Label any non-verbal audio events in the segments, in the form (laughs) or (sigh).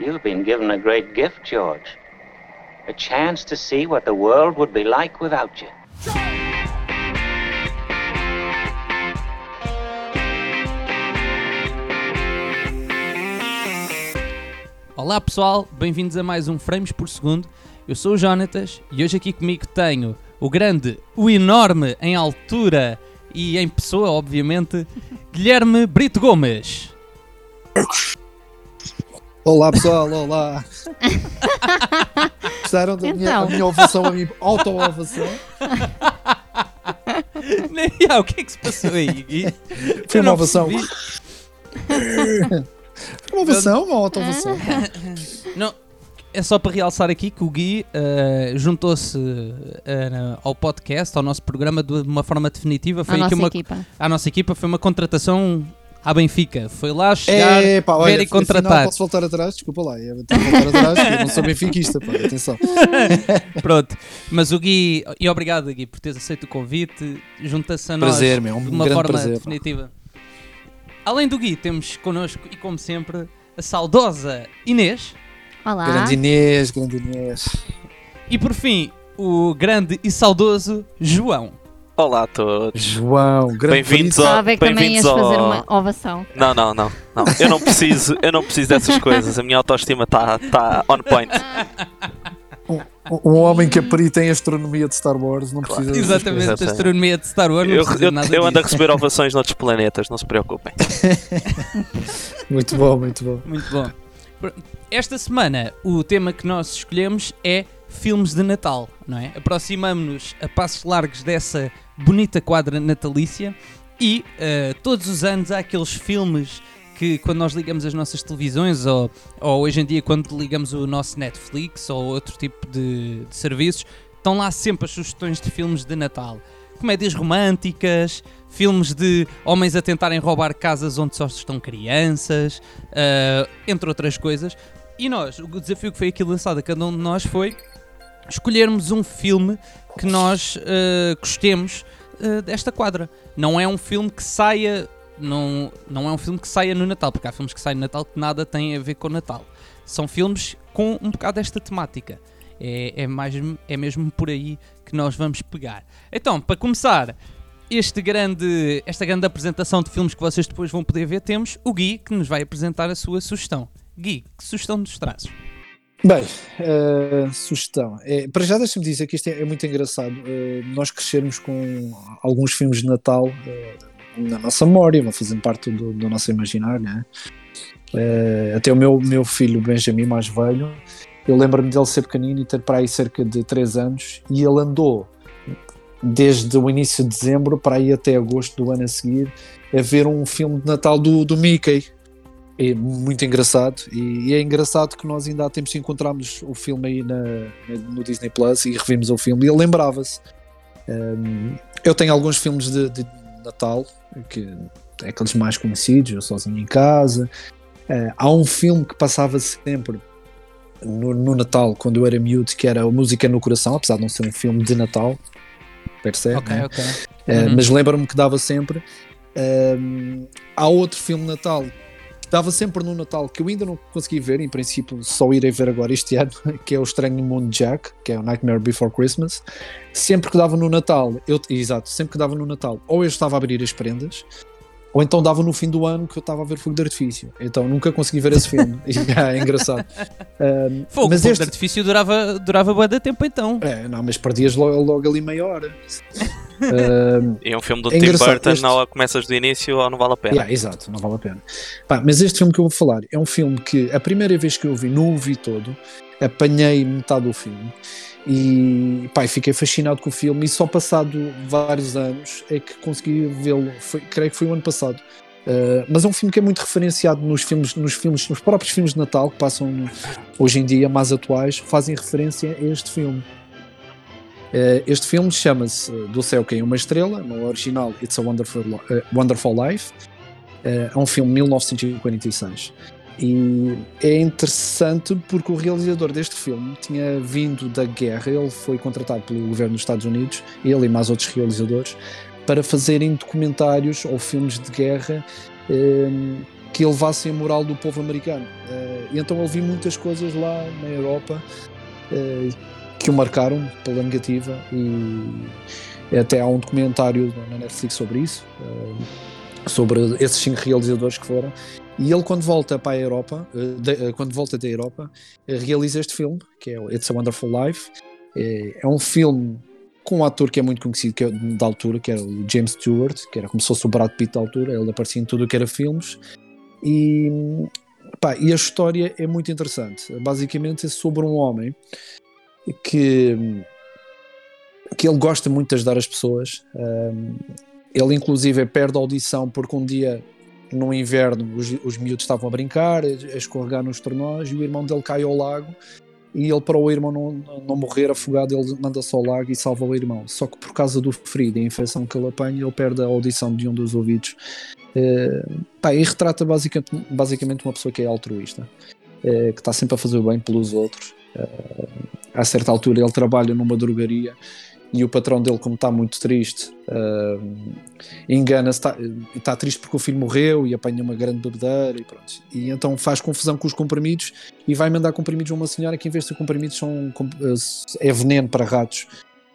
You've been given a great gift, George. A chance to see what the world would be like without you. Olá pessoal, bem-vindos a mais um Frames por Segundo. Eu sou o Jonatas e hoje aqui comigo tenho o grande, o enorme em altura e em pessoa, obviamente, (laughs) Guilherme Brito Gomes. Olá pessoal, olá! (laughs) Gostaram da minha, Então. a minha ovação, a minha auto-ovação? (laughs) Yeah, o que é que se passou aí, Gui? Foi Eu uma não ovação. percebi. (laughs) Uma ovação, uma auto-ovação. Não, é só para realçar aqui que o Gui eh, juntou-se eh, na- ao podcast, ao nosso programa, de uma forma definitiva. Foi a aqui nossa uma, equipa. à nossa equipa, foi uma contratação à Benfica. Foi lá chegar, É, pá, olha, ver e afinal contratar. posso voltar atrás? Desculpa lá, eu voltar atrás, eu não sou benfiquista, pá, atenção. (laughs) Pronto, mas o Gui, e obrigado Gui por teres aceito o convite, junta-se a nós Prazer, meu, um de uma grande forma prazer. pá. definitiva. Além do Gui, temos connosco, e como sempre, a saudosa Inês, Olá. Grande Inês, grande Inês. e por fim, o grande e saudoso João. Olá a todos. João, grande Bem-vindos ao- Estava a ver que também ias bem-vindos fazer ao- uma ovação. Não, não, não, não. Eu não preciso, eu não preciso dessas coisas. A minha autoestima está tá on point. Um homem que perito em astronomia de Star Wars, não precisa dessas Exatamente, a Exatamente. astronomia de Star Wars, não Eu, precisa eu, de nada eu ando a receber ovações noutros planetas, não se preocupem. coisas. (laughs) Muito bom, muito bom. Muito bom. Esta semana, o tema que nós escolhemos é filmes de Natal, não é? Aproximamos-nos a passos largos dessa bonita quadra natalícia e eh, todos os anos há aqueles filmes que quando nós ligamos as nossas televisões ou, ou hoje em dia quando ligamos o nosso Netflix ou outro tipo de, de serviços, estão lá sempre as sugestões de filmes de Natal. Comédias românticas, filmes de homens a tentarem roubar casas onde só estão crianças, eh, entre outras coisas. E nós, o desafio que foi aqui lançado a cada um de nós foi escolhermos um filme que nós eh, gostemos eh, desta quadra. Não é um filme que saia. Não, não é um filme que saia no Natal, porque há filmes que saem no Natal que nada têm a ver com o Natal. São filmes com um bocado desta temática. É, é, mais, é mesmo por aí que nós vamos pegar. Então, para começar este grande, esta grande apresentação de filmes que vocês depois vão poder ver, temos o Gui que nos vai apresentar a sua sugestão. Gui, que sugestão nos trazes? Bem, eh, sugestão. É, para já deixa-me dizer que isto é, é muito engraçado. eh, nós crescermos com alguns filmes de Natal eh, na nossa memória, vão fazendo parte do, do nosso imaginário, né? Até o meu, meu filho Benjamin, mais velho, eu lembro-me dele ser pequenino e ter para aí cerca de 3 anos, e ele andou desde o início de dezembro para aí até agosto do ano a seguir a ver um filme de Natal do, do Mickey é muito engraçado e, é engraçado que nós ainda há tempos encontramos o filme aí na, no Disney Plus e revimos o filme e ele lembrava-se. Um, eu tenho alguns filmes de, de Natal que é aqueles mais conhecidos, Eu Sozinho em Casa. Uh, há um filme que passava sempre no, no Natal quando eu era miúdo que era a Música no Coração, apesar de não ser um filme de Natal, percebe? ok, né? ok. Uh, Uhum. mas lembro-me que dava sempre. Um, há outro filme de Natal dava sempre no Natal que eu ainda não consegui ver, em princípio só irei ver agora este (laughs) ano, que é o Estranho Mundo de Jack, que é o Nightmare Before Christmas. Sempre que dava no Natal, eu, exato, sempre que dava no Natal, ou eu estava a abrir as prendas, ou então dava no fim do ano que eu estava a ver fogo de artifício. Então nunca consegui ver esse filme. (laughs) É engraçado. Um, Fogo, mas fogo de este, artifício durava, durava bué de tempo então. é, não, mas perdias logo, logo ali meia hora. E é um filme do É Tim Burton, este- não começas do início ou não vale a pena. Yeah, exato, não vale a pena. Pá, mas este filme que eu vou falar é um filme que a primeira vez que eu vi, não o vi todo, apanhei metade do filme e pá, fiquei fascinado com o filme e só passado vários anos é que consegui vê-lo, creio que foi o ano passado. Uh, mas é um filme que é muito referenciado nos filmes, nos filmes, nos próprios filmes de Natal que passam hoje em dia mais atuais, fazem referência a este filme. Uh, este filme chama-se uh, Do Céu Caiu uma Estrela, no original It's a Wonderful, uh, Wonderful Life. É um filme de 1946. E é interessante porque o realizador deste filme tinha vindo da guerra, ele foi contratado pelo governo dos Estados Unidos, ele e mais outros realizadores, para fazerem documentários ou filmes de guerra que elevassem a moral do povo americano. E então ele viu muitas coisas lá na Europa que o marcaram pela negativa e até há um documentário na Netflix sobre isso, uh, sobre esses cinco realizadores que foram. E ele quando volta para a Europa, de, quando volta da Europa, realiza este filme, que é It's a Wonderful Life. É um filme com um ator que é muito conhecido que é, da altura, que era o James Stewart, que era como se fosse o Brad Pitt da altura, ele aparecia em tudo o que era filmes. E, pá, e a história é muito interessante. Basicamente é sobre um homem que, que ele gosta muito de ajudar as pessoas. Um, ele, inclusive, perde a audição porque um dia, no inverno, os, os miúdos estavam a brincar, a escorregar nos tornós e o irmão dele cai ao lago e ele para o irmão não, não morrer afogado ele manda-se ao lago e salva o irmão. Só que por causa do ferido e a infecção que ele apanha ele perde a audição de um dos ouvidos. Uh, pá, e retrata basicamente, basicamente uma pessoa que é altruísta uh, que está sempre a fazer o bem pelos outros uh, a certa altura ele trabalha numa drogaria e o patrão dele, como está muito triste, uh, engana-se, está, está, triste porque o filho morreu e apanha uma grande bebedeira e pronto. E então faz confusão com os comprimidos e vai mandar comprimidos a uma senhora que, em vez de comprimidos, são, é veneno para ratos.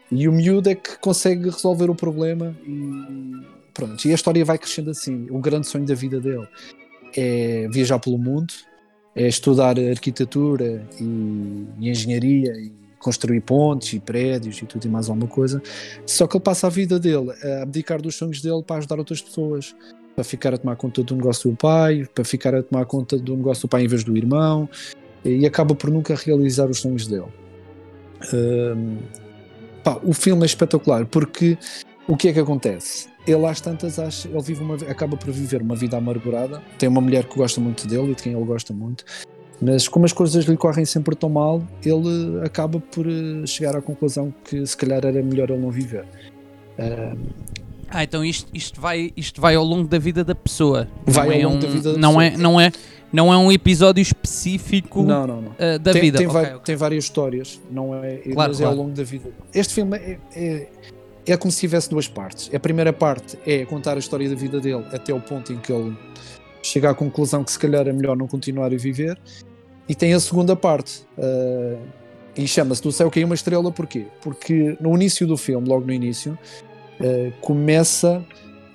E o miúdo é que consegue resolver o problema e pronto. E a história vai crescendo assim. O grande sonho da vida dele é viajar pelo mundo, é estudar arquitetura e, e engenharia e construir pontes e prédios e tudo e mais alguma coisa. Só que ele passa a vida dele a abdicar dos sonhos dele para ajudar outras pessoas, para ficar a tomar conta do negócio do pai, para ficar a tomar conta do negócio do pai em vez do irmão, e acaba por nunca realizar os sonhos dele. Um, pá, o filme é espetacular porque o que é que acontece? Ele às tantas acha, ele vive uma, acaba por viver uma vida amargurada. Tem uma mulher que gosta muito dele e de quem ele gosta muito, mas como as coisas lhe correm sempre tão mal, ele acaba por eh, chegar à conclusão que se calhar era melhor ele não viver. Uh, ah, então isto, isto, vai, isto vai ao longo da vida da pessoa. Vai não ao é longo um, da vida da não pessoa. É, não, é, não é um episódio específico não, não, não. Uh, da tem, vida. Tem, okay, vai, okay. tem, várias histórias, não é, claro, mas claro. é ao longo da vida. Este filme é, é, é como se tivesse duas partes. A primeira parte é contar a história da vida dele até o ponto em que ele chega à conclusão que se calhar é melhor não continuar a viver e tem a segunda parte. Uh, e chama-se Do Céu Caiu uma Estrela, porquê? Porque no início do filme, logo no início, uh, começa,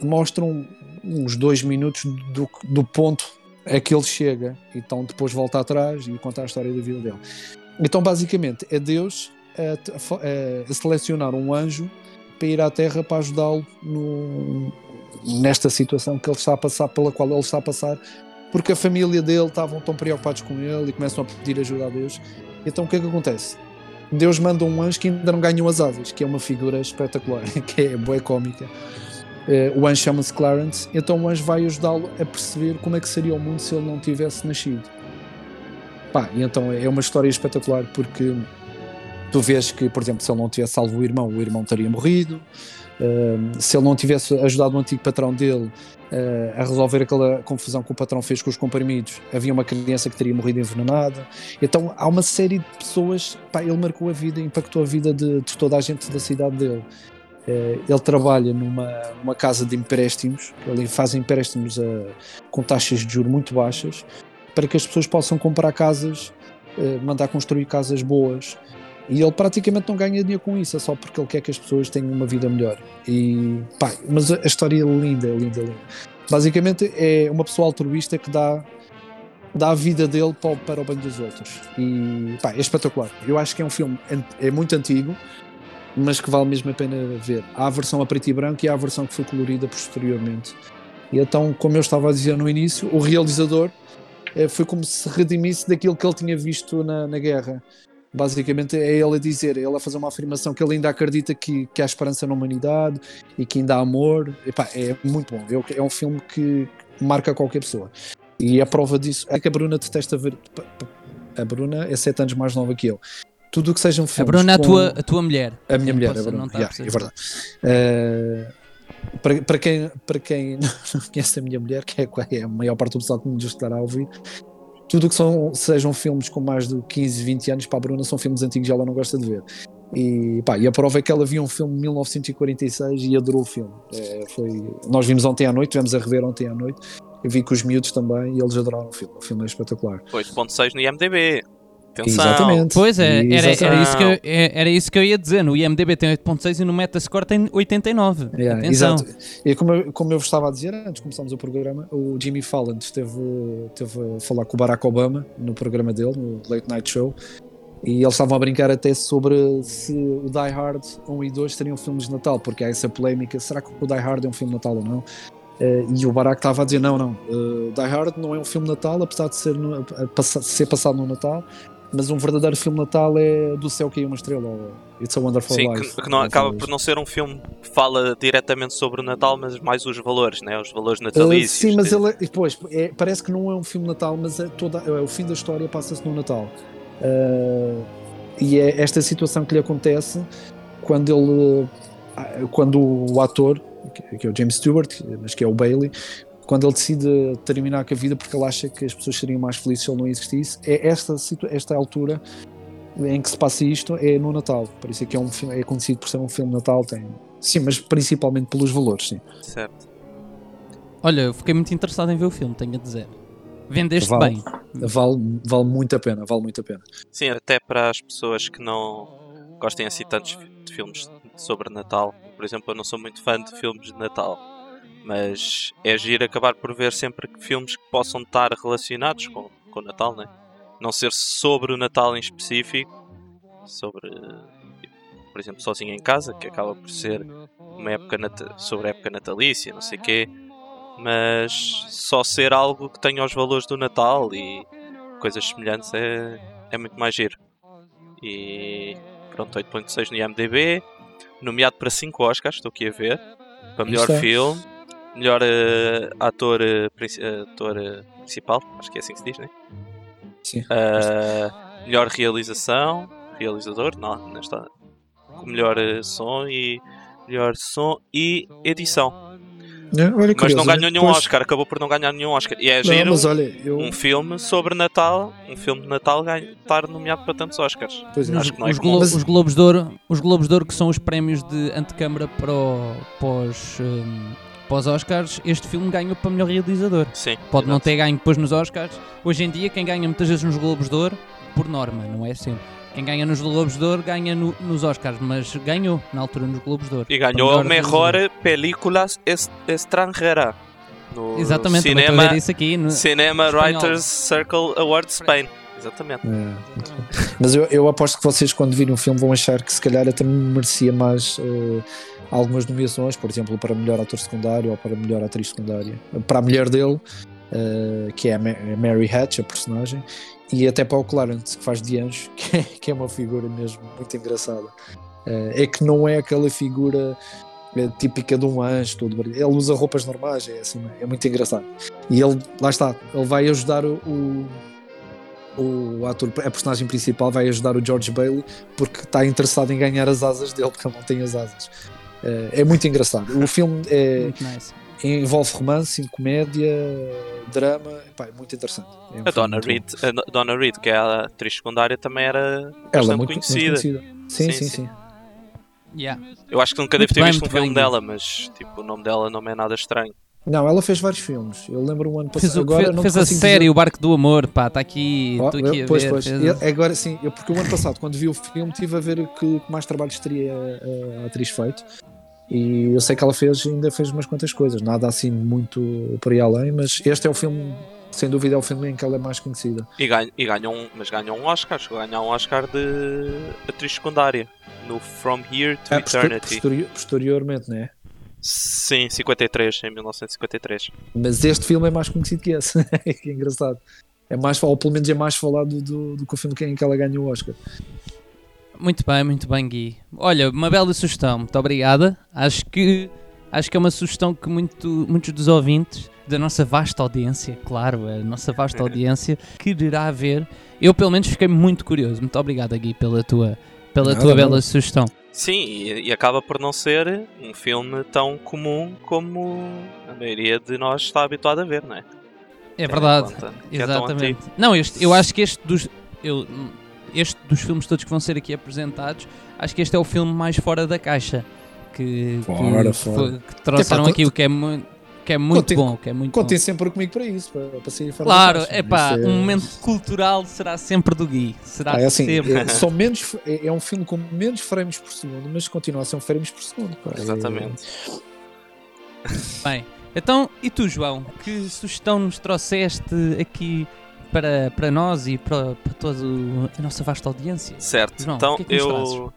mostram uns dois minutos do, do ponto a que ele chega, então depois volta atrás e conta a história da vida dele. Então, basicamente, é Deus a, a, a selecionar um anjo para ir à Terra para ajudá-lo nesta situação que ele está a passar, pela qual ele está a passar porque a família dele estavam tão preocupados com ele e começam a pedir ajuda a Deus. Então o que é que acontece? Deus manda um anjo que ainda não ganhou as asas, que é uma figura espetacular, (laughs) que é boa cómica. Uh, o anjo chama-se Clarence, então o anjo vai ajudá-lo a perceber como é que seria o mundo se ele não tivesse nascido. Pá, e então é uma história espetacular porque tu vês que, por exemplo, se ele não tivesse salvo o irmão, o irmão teria morrido. Uh, se ele não tivesse ajudado o antigo patrão dele, Uh, a resolver aquela confusão que o patrão fez com os comprimidos, havia uma criança que teria morrido envenenada. Então há uma série de pessoas. Pá, ele marcou a vida, impactou a vida de, de toda a gente da cidade dele. Uh, ele trabalha numa, numa casa de empréstimos, ele faz empréstimos a, com taxas de juros muito baixas para que as pessoas possam comprar casas, uh, mandar construir casas boas. E ele praticamente não ganha dinheiro com isso, é só porque ele quer que as pessoas tenham uma vida melhor. E pá, mas a história é linda, linda, linda. Basicamente é uma pessoa altruísta que dá, dá a vida dele para, para o bem dos outros. E pá, é espetacular. Eu acho que é um filme é muito antigo, mas que vale mesmo a pena ver. Há a versão a preto e branco e há a versão que foi colorida posteriormente. E então, como eu estava a dizer no início, o realizador eh, foi como se redimisse daquilo que ele tinha visto na, na guerra. Basicamente é ele a dizer, é ele a fazer uma afirmação que ele ainda acredita que, que há esperança na humanidade e que ainda há amor. Epá, é muito bom. É um filme que marca qualquer pessoa. E a prova disso é que a Bruna detesta ver. A Bruna é 7 anos mais nova que eu. Tudo o que sejam filmes. A Bruna é com... a, tua, a tua mulher. A minha mulher, Posso, a Bruna. Tá Yeah, é verdade. Uh, para, para, quem, para quem (laughs) não conhece a minha mulher, que é, é a maior parte do pessoal que me estará a ouvir, tudo que são, sejam filmes com mais de 15, 20 anos para a Bruna são filmes antigos e ela não gosta de ver. E, pá, e a prova é que ela viu um filme de 1946 e adorou o filme. É, foi, nós vimos ontem à noite, tivemos a rever ontem à noite Eu vi com os miúdos também e eles adoraram o filme. O filme é espetacular. 8.6 no IMDB. Atenção. Exatamente. Pois é, era, era, isso que eu, é- era isso que eu ia dizer. No IMDB tem 8.6 e no Metascore tem 89. Yeah, Atenção. exato. E como eu, como eu vos estava a dizer antes de começarmos o programa, o Jimmy Fallon esteve, esteve a falar com o Barack Obama no programa dele, no Late Night Show, e eles estavam a brincar até sobre se o Die Hard 1 e 2 seriam filmes de Natal, porque há essa polémica, será que o Die Hard é um filme de Natal ou não? Eh, e o Barack estava a dizer, não, não, eh, Die Hard não é um filme de Natal, apesar de ser, no- ser passado no Natal, mas um verdadeiro filme Natal é Do Céu Caiu uma Estrela, ou It's a Wonderful Sim, Life. que, que não, acaba por não ser um filme que fala diretamente sobre o Natal, mas mais os valores, né? Os valores Uh, natalícios. sim, mas ele, é- pois, é- parece que não é um filme Natal, mas é toda, é, o fim da história passa-se no Natal. Uh, e é esta situação que lhe acontece quando ele, ah, quando o ator, que é o James Stewart, mas que é o Bailey, quando ele decide terminar com a vida porque ele acha que as pessoas seriam mais felizes se ele não existisse, é esta, esta altura em que se passa isto é no Natal. Por isso é que é, um filme, é conhecido por ser um filme de Natal, tem, sim, mas principalmente pelos valores, sim. Certo. Olha, eu fiquei muito interessado em ver o filme, tenho a dizer. Vendeste Vale. bem. Vale, vale muito a pena, vale muito a pena. Sim, até para as pessoas que não gostem assim tantos de filmes sobre Natal. Por exemplo, eu não sou muito fã de filmes de Natal. Mas é giro acabar por ver sempre filmes que possam estar relacionados com, com o Natal, né? Não ser sobre o Natal em específico, sobre, por exemplo, Sozinho em Casa, que acaba por ser uma época sobre a época natalícia, não sei o quê, mas só ser algo que tenha os valores do Natal e coisas semelhantes é, é muito mais giro. E pronto, 8.6 no IMDB, nomeado para 5 Oscars, estou aqui a ver, para melhor Está. filme, melhor eh, ator, eh, ator eh, principal, acho que é assim que se diz, né? Sim. Uh, melhor realização, realizador, não, não está. Melhor som e melhor som e edição. É, olha, Mas curioso, não ganhou nenhum Pois, Oscar, acabou por não ganhar nenhum Oscar. E é Não, giro mas olha, eu, um filme sobre Natal, um filme de Natal ganha, estar nomeado para tantos Oscars. pois é. Acho que não é os. Glo- Mas- os Globos de Ouro, os Globos de Ouro que são os prémios de antecâmara para, o- para, os, hum, para os Oscars, este filme ganhou para melhor realizador. Sim. Pode não ter ganho depois nos Oscars. Hoje em dia, quem ganha muitas vezes nos Globos de Ouro, por norma, não é sempre. Quem ganha nos Globos de Ouro ganha no- nos Oscars, mas ganhou na altura nos Globos de Ouro. E ganhou a melhor est estrangeira. No Exatamente, Cinema, ver isso aqui. No... Cinema espanhol. Writers Circle Award Spain. Exatamente. É. Mas eu, eu aposto que vocês, quando virem o filme, vão achar que se calhar até merecia mais eh, algumas nomeações, por exemplo, para melhor ator secundário ou para melhor atriz secundária. Para a mulher dele, eh, que é a Ma- a Mary Hatch, a personagem, e até para o Clarence, que faz de anjo, (laughs) que é, que é uma figura mesmo muito engraçada. Eh, é que não é aquela figura eh, típica de um anjo, brilhante. ele usa roupas normais, é, assim, é muito engraçado. E ele, lá está, ele vai ajudar o, o, o ator, a personagem principal, vai ajudar o George Bailey porque está interessado em ganhar as asas dele, porque ele não tem as asas. Eh, é muito engraçado. O filme é, nice. envolve romance, comédia, drama, epá, é muito interessante. É um A Donna. Reed, a Do- Donna Reed, que é a atriz secundária, também era Ela é bastante muito, muito conhecida. conhecida. Sim, Sim, sim, sim. sim. Yeah. Eu acho que nunca devo ter bem, visto um filme bem, dela, mas tipo, o nome dela não me é nada estranho. Não, ela fez vários filmes. Eu lembro um ano Fez, passado. o- Agora fez- não fez a série dizer- O Barco do Amor, pá, está aqui, Oh, aqui eu- a pois, ver. pois. fez- Eu- agora sim, eu, porque o ano passado, quando vi o filme, estive a ver que, que mais trabalhos teria a, a atriz feito. E eu sei que ela fez, ainda fez umas quantas coisas, nada assim muito por aí além, mas este é o filme, sem dúvida, é o filme em que ela é mais conhecida. E, ganha, e ganhou um, mas ganhou um Oscar, chegou a ganhar um Oscar de atriz secundária no From Here to posterior- Eternity. posterior- posteriormente, né? Sim, 53, em 1953. Mas este filme é mais conhecido que esse, (laughs) que é engraçado. É mais, ou pelo menos é mais falado do, do que o filme em que ela ganhou o Oscar. Muito bem, muito bem, Gui. Olha, uma bela sugestão, muito obrigada. Acho que, acho que é uma sugestão que muito, muitos dos ouvintes, da nossa vasta audiência, claro, a nossa vasta (laughs) audiência, quererá ver. Eu, pelo menos, fiquei muito curioso. Muito obrigada, Gui, pela tua, pela Nada, tua bela sugestão. Sim, e, e acaba por não ser um filme tão comum como a maioria de nós está habituado a ver, não é? É verdade. é tão Exatamente. antigo. Não, este, eu acho que este dos. Eu, este dos filmes todos que vão ser aqui apresentados, acho que este é o filme mais fora da caixa que, que, Fora, que fora. foi- que trouxeram aqui, o que é muito. que é muito Contem- bom, que é muito Contem bom. sempre comigo para isso, para, para sair fora Claro, é pá, Isso um momento cultural será sempre do Gui. Será Ah, é assim, sempre. é, são menos, é, é um filme com menos frames por segundo, mas continua a ser um frames por segundo. pá. É- Exatamente. Bem, então, e tu, João? Que sugestão nos trouxeste aqui para, para nós e para, para toda a nossa vasta audiência? Certo, João, então que é que eu,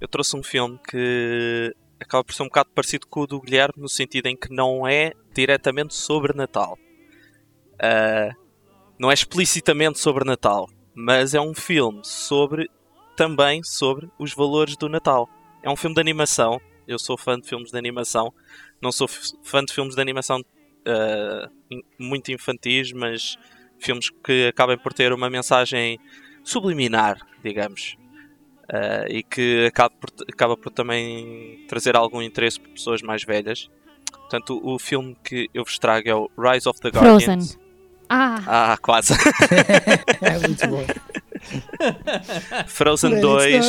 eu trouxe um filme que acaba por ser um bocado parecido com o do Guilherme, no sentido em que não é diretamente sobre Natal. Ah, não é explicitamente sobre Natal, mas é um filme sobre também sobre os valores do Natal. É um filme de animação. Eu sou fã de filmes de animação. Não sou fã de filmes de animação in- muito infantis, mas filmes que acabem por ter uma mensagem subliminar, digamos. Ah, e que acaba por, acaba por também trazer algum interesse por pessoas mais velhas. Portanto, o, o filme que eu vos trago é o Rise of the Frozen. Guardians. Ah, Ah, quase. (laughs) É muito bom. (laughs) Frozen 2.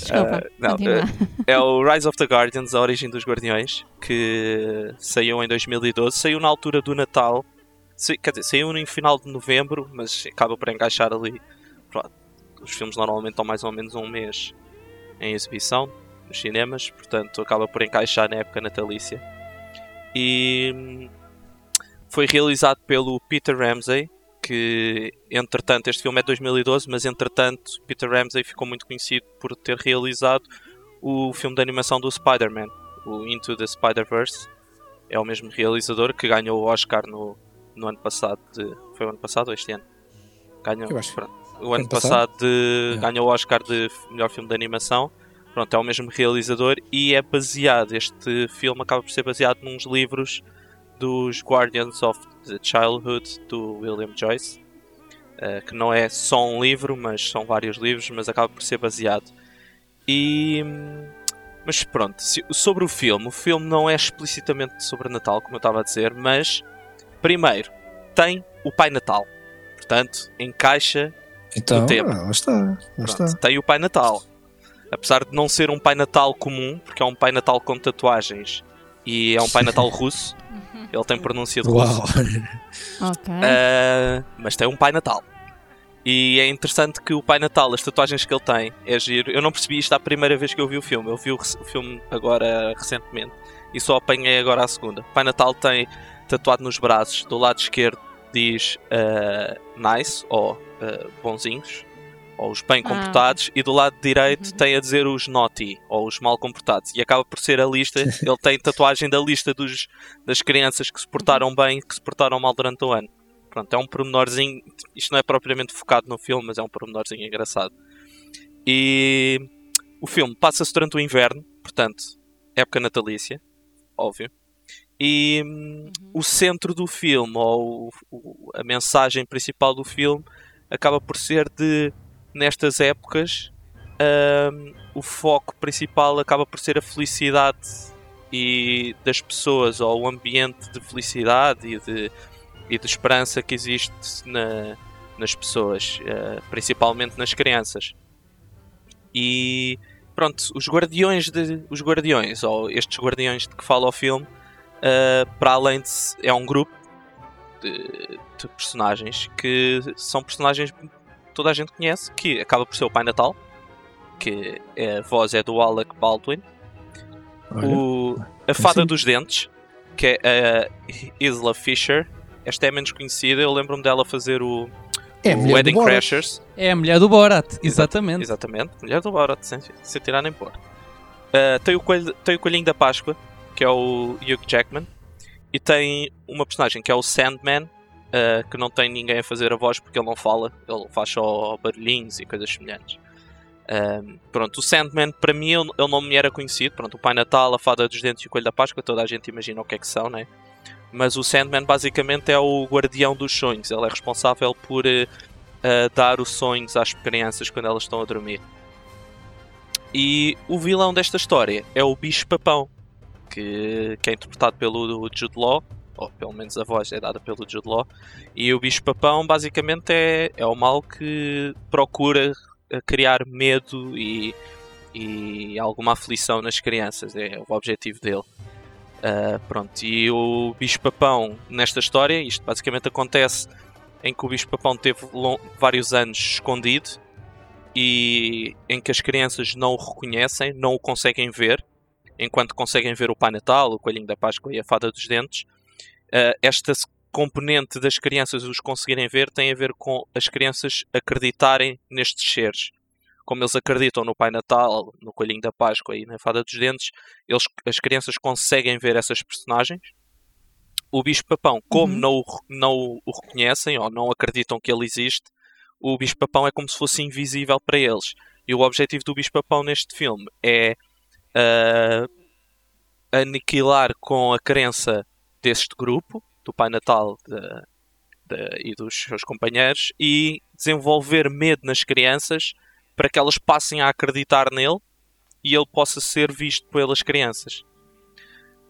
desculpa. Ah, não, continua. É o Rise of the Guardians, a origem dos Guardiões, que saiu em 2012. Saiu na altura do Natal. Quer dizer, saiu no final de novembro, mas acaba por encaixar ali. Os filmes normalmente estão mais ou menos um mês em exibição nos cinemas, portanto acaba por encaixar na época natalícia. E foi realizado pelo Peter Ramsey, que entretanto este filme é de 2012, mas entretanto Peter Ramsey ficou muito conhecido por ter realizado o filme de animação do Spider-Man, o Into the Spider-Verse. É o mesmo realizador que ganhou o Oscar no, no ano passado. De, foi o ano passado ou este ano? Ganhou, Eu acho. pronto. O ano Ano passado? passado de, É. ganhou o Oscar de melhor filme de animação. Pronto, é o mesmo realizador e é baseado. Este filme acaba por ser baseado nos livros dos Guardians of the Childhood do William Joyce, eh, que não é só um livro, mas são vários livros, mas acaba por ser baseado. E mas pronto, sobre o filme, o filme não é explicitamente sobre Natal, como eu estava a dizer, mas primeiro tem o Pai Natal, portanto encaixa Então, tema. ah, lá está. Lá Pronto, está. tem o Pai Natal. Apesar de não ser um Pai Natal comum, porque é um Pai Natal com tatuagens e é um Pai Natal russo, (laughs) ele tem pronúncia de russo. Uau. ok. Ah, mas tem um Pai Natal. E é interessante que o Pai Natal, as tatuagens que ele tem, é giro. Eu não percebi isto à primeira vez que eu vi o filme. Eu vi o, o filme agora recentemente e só apanhei agora a segunda. O Pai Natal tem tatuado nos braços, do lado esquerdo diz ah, nice ou ah, bonzinhos, ou os bem Ah, comportados, e do lado direito Uhum. tem a dizer os naughty ou os mal comportados. E acaba por ser a lista. (laughs) ele tem tatuagem da lista dos, das crianças que se portaram bem e que se portaram mal durante o ano. Pronto, é um pormenorzinho. Isto não é propriamente focado no filme, mas é um pormenorzinho engraçado. E o filme passa-se durante o inverno, portanto, época natalícia, óbvio. E hum, o centro do filme, ou o- a mensagem principal do filme, acaba por ser de, nestas épocas, o foco principal acaba por ser a felicidade e das pessoas, ou o ambiente de felicidade e de, e de esperança que existe na- nas pessoas, eh, principalmente nas crianças. E pronto, os guardiões de, os guardiões, ou estes guardiões de que fala o filme, eh, para além de é um grupo de, de personagens que são personagens que toda a gente conhece, que acaba por ser o Pai Natal, que é- a voz é do Alec Baldwin, Olha, o, a Fada dos Dentes, que é a Isla Fisher. Esta é menos conhecida, eu lembro-me dela fazer o, é o Wedding. Crashers. É a mulher do Borat, exatamente. Exatamente, mulher do Borat, sem, sem tirar nem pôr. Ah, tem, o coelho, tem o Coelhinho da Páscoa, que é o Hugh Jackman, e tem uma personagem que é o Sandman, ah, que não tem ninguém a fazer a voz porque ele não fala, ele faz só barulhinhos e coisas semelhantes. Ah, pronto, o Sandman, para mim, ele, não me era conhecido. Pronto, o Pai Natal, a Fada dos Dentes e o Coelho da Páscoa, toda a gente imagina o que é que são, né? Mas o Sandman basicamente é o guardião dos sonhos, ele é responsável por a dar os sonhos às crianças quando elas estão a dormir. E o vilão desta história é o Bicho Papão, que, que é interpretado pelo Jude Law, ou pelo menos a voz é dada pelo Jude Law. E o Bicho Papão basicamente é, é o mal que procura eh, criar medo e, e alguma aflição nas crianças, é o objetivo dele. Uh, pronto, e o bicho-papão nesta história, isto basicamente acontece em que o bicho-papão teve vários anos escondido e em que as crianças não o reconhecem, não o conseguem ver, enquanto conseguem ver o Pai Natal, o Coelhinho da Páscoa e a Fada dos Dentes. Uh, esta componente das crianças os conseguirem ver tem a ver com as crianças acreditarem nestes seres como eles acreditam no Pai Natal, no Coelhinho da Páscoa e na Fada dos Dentes, eles, as crianças conseguem ver essas personagens. O Bicho-Papão, como uhum. não, o, não o reconhecem ou não acreditam que ele existe, o Bicho-Papão é como se fosse invisível para eles. E o objetivo do Bicho-Papão neste filme é uh, aniquilar com a crença deste grupo, do Pai Natal de, de, e dos seus companheiros, e desenvolver medo nas crianças para que elas passem a acreditar nele e ele possa ser visto pelas crianças.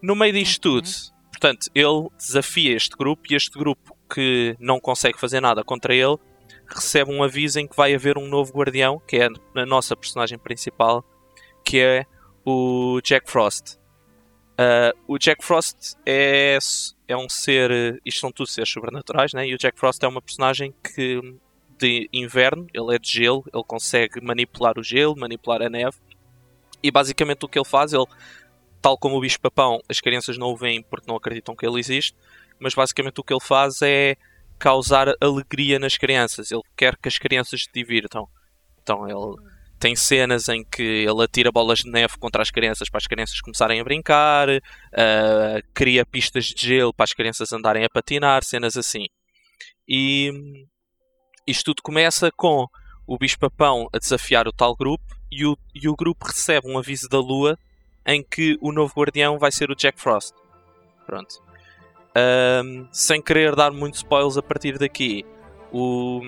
No meio disto tudo, portanto, ele desafia este grupo e este grupo que não consegue fazer nada contra ele recebe um aviso em que vai haver um novo guardião, que é a nossa personagem principal, que é o Jack Frost. Uh, o Jack Frost é, é um ser. Isto são tudo seres sobrenaturais, né? e o Jack Frost é uma personagem que de inverno, ele é de gelo, ele consegue manipular o gelo, manipular a neve. E basicamente o que ele faz, ele, tal como o bicho-papão, as crianças não o veem porque não acreditam que ele existe, mas basicamente o que ele faz é causar alegria nas crianças. Ele quer que as crianças se divirtam. Então ele tem cenas em que ele atira bolas de neve contra as crianças para as crianças começarem a brincar, uh, cria pistas de gelo para as crianças andarem a patinar, cenas assim. E isto tudo começa com o bicho-papão a desafiar o tal grupo e o, e o grupo recebe um aviso da lua em que o novo guardião vai ser o Jack Frost. Pronto. Um, sem querer dar muitos spoilers a partir daqui, o...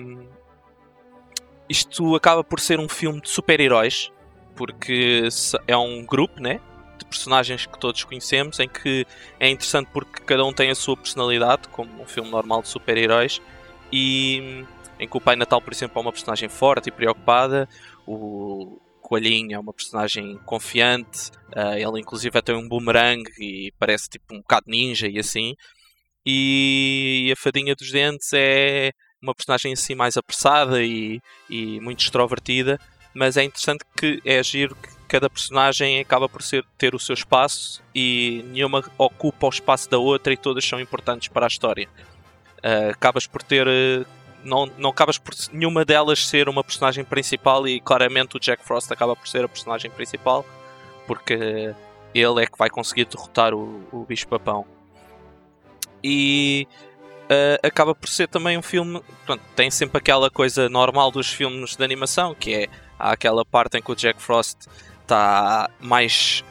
isto acaba por ser um filme de super-heróis, porque é um grupo né, de personagens que todos conhecemos, em que é interessante porque cada um tem a sua personalidade, como um filme normal de super-heróis, e em que o Pai Natal, por exemplo, é uma personagem forte e preocupada, o Coelhinho é uma personagem confiante, uh, ele inclusive tem um boomerang e parece tipo um bocado ninja e assim. E a Fadinha dos Dentes é uma personagem assim mais apressada e, e muito extrovertida, mas é interessante que é agir que cada personagem acaba por ser, ter o seu espaço e nenhuma ocupa o espaço da outra e todas são importantes para a história. Uh, acabas por ter uh, não, não acabas por nenhuma delas ser uma personagem principal e claramente o Jack Frost acaba por ser a personagem principal porque ele é que vai conseguir derrotar o, o bicho papão e uh, acaba por ser também um filme pronto, tem sempre aquela coisa normal dos filmes de animação que é há aquela parte em que o Jack Frost está mais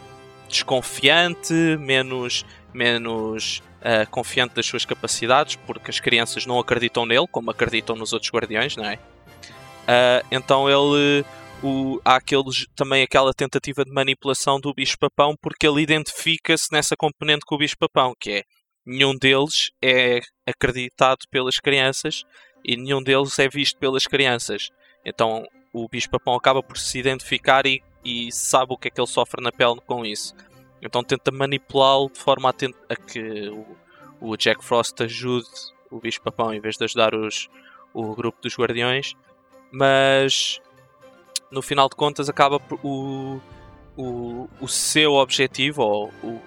desconfiante menos menos uh, confiante das suas capacidades, porque as crianças não acreditam nele, como acreditam nos outros guardiões, não é? Uh, então ele. O, há aqueles, também aquela tentativa de manipulação do bicho-papão, porque ele identifica-se nessa componente com o bicho-papão, que é nenhum deles é acreditado pelas crianças e nenhum deles é visto pelas crianças. Então o bicho-papão acaba por se identificar e, e sabe o que é que ele sofre na pele com isso. Então tenta manipulá-lo de forma a, a que o, o, Jack Frost ajude o bicho-papão em vez de ajudar os, o grupo dos guardiões. Mas no final de contas acaba por, o, o, o seu objetivo, ou o,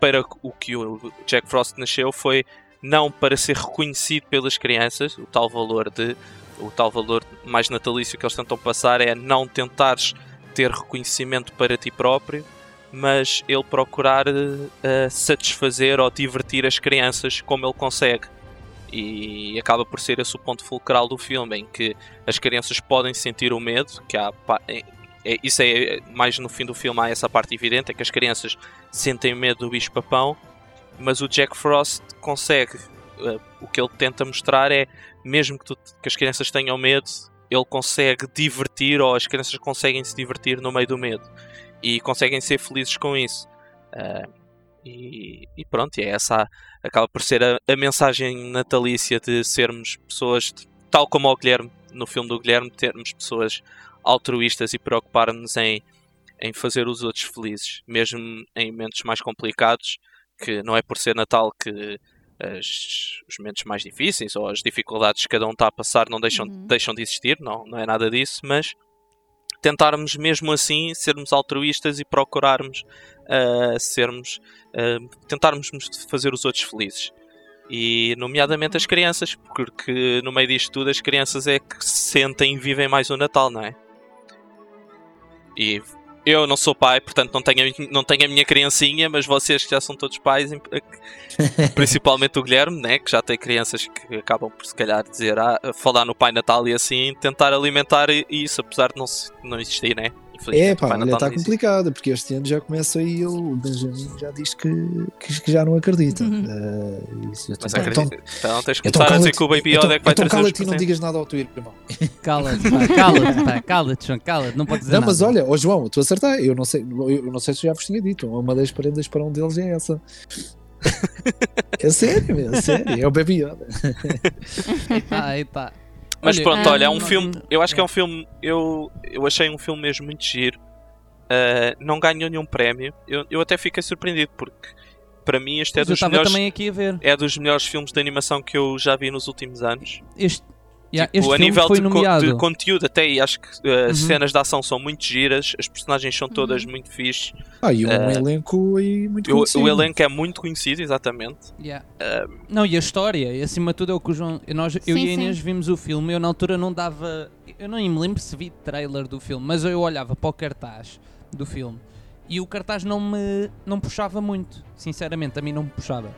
para o que o Jack Frost nasceu, foi não para ser reconhecido pelas crianças, o tal valor de o tal valor mais natalício que eles tentam passar é não tentares ter reconhecimento para ti próprio, mas ele procurar uh, satisfazer ou divertir as crianças como ele consegue. E acaba por ser esse o ponto fulcral do filme, em que as crianças podem sentir o medo, que há, é, é, isso é mais no fim do filme há essa parte evidente, é que as crianças sentem medo do bicho-papão, mas o Jack Frost consegue. Uh, o que ele tenta mostrar é, mesmo que, tu, que as crianças tenham medo, ele consegue divertir, ou as crianças conseguem se divertir no meio do medo e conseguem ser felizes com isso. Uh, e, e, pronto, é essa acaba por ser a, a, mensagem natalícia de sermos pessoas, tal como o Guilherme, no filme do Guilherme, termos pessoas altruístas e preocupar-nos em, em fazer os outros felizes, mesmo em momentos mais complicados. que não é por ser Natal que as- os momentos mais difíceis ou as dificuldades que cada um está a passar não deixam, Uhum. deixam de existir, não, não é nada disso, mas tentarmos mesmo assim sermos altruístas e procurarmos ah, sermos ah, tentarmos fazer os outros felizes e nomeadamente as crianças porque no meio disto tudo as crianças é que sentem e vivem mais o Natal, não é? E eu não sou pai, portanto não tenho, a não tenho a minha criancinha, mas vocês que já são todos pais, (laughs) principalmente o Guilherme, né, que já tem crianças que acabam por se calhar dizer, ah, falar no Pai Natal e assim, tentar alimentar isso, apesar de não, não existir, né? É pá, olha, está não complicado, porque este ano já começa aí, o Benjamin já diz que, que, que já não acredita. Uhum. Eh, isso, Mas então, acredita, então tens que então começar a dizer cala-te- que o Baby então, Yoda é que vai então cala-te e não digas nada ao teu irmão. Cala-te, pá, cala-te, pá, (laughs) cala-te, João, cala-te, não podes dizer Não, nada. mas olha, ó João, tu acertar, eu não sei, eu não sei se já vos tinha dito, uma das prendas para um deles é essa. (laughs) é sério, é sério, é o Baby Yoda. Aí tá. Mas Olha, pronto, olha, é um hum, filme. Eu acho que é um filme. Eu, eu achei um filme mesmo muito giro. Uh, não ganhou nenhum prémio. Eu, eu até fiquei surpreendido porque para mim este é Mas dos melhores. É dos melhores filmes de animação que eu já vi nos últimos anos. Este, yeah, Tipo, este a nível foi de, co- de conteúdo, até e acho que uh, Uhum. as cenas de ação são muito giras, as personagens são todas Uhum. muito fixe. Ah, e um Eh, elenco aí muito O, conhecido. o elenco é muito conhecido, exatamente. Yeah. Uh, Não, e a história, e acima de tudo é o que o João. Nós, eu Sim, e a Inês sim. vimos o filme, eu na altura não dava. Eu não me lembro se vi trailer do filme, mas eu olhava para o cartaz do filme e o cartaz não me não puxava muito, sinceramente, a mim não me puxava.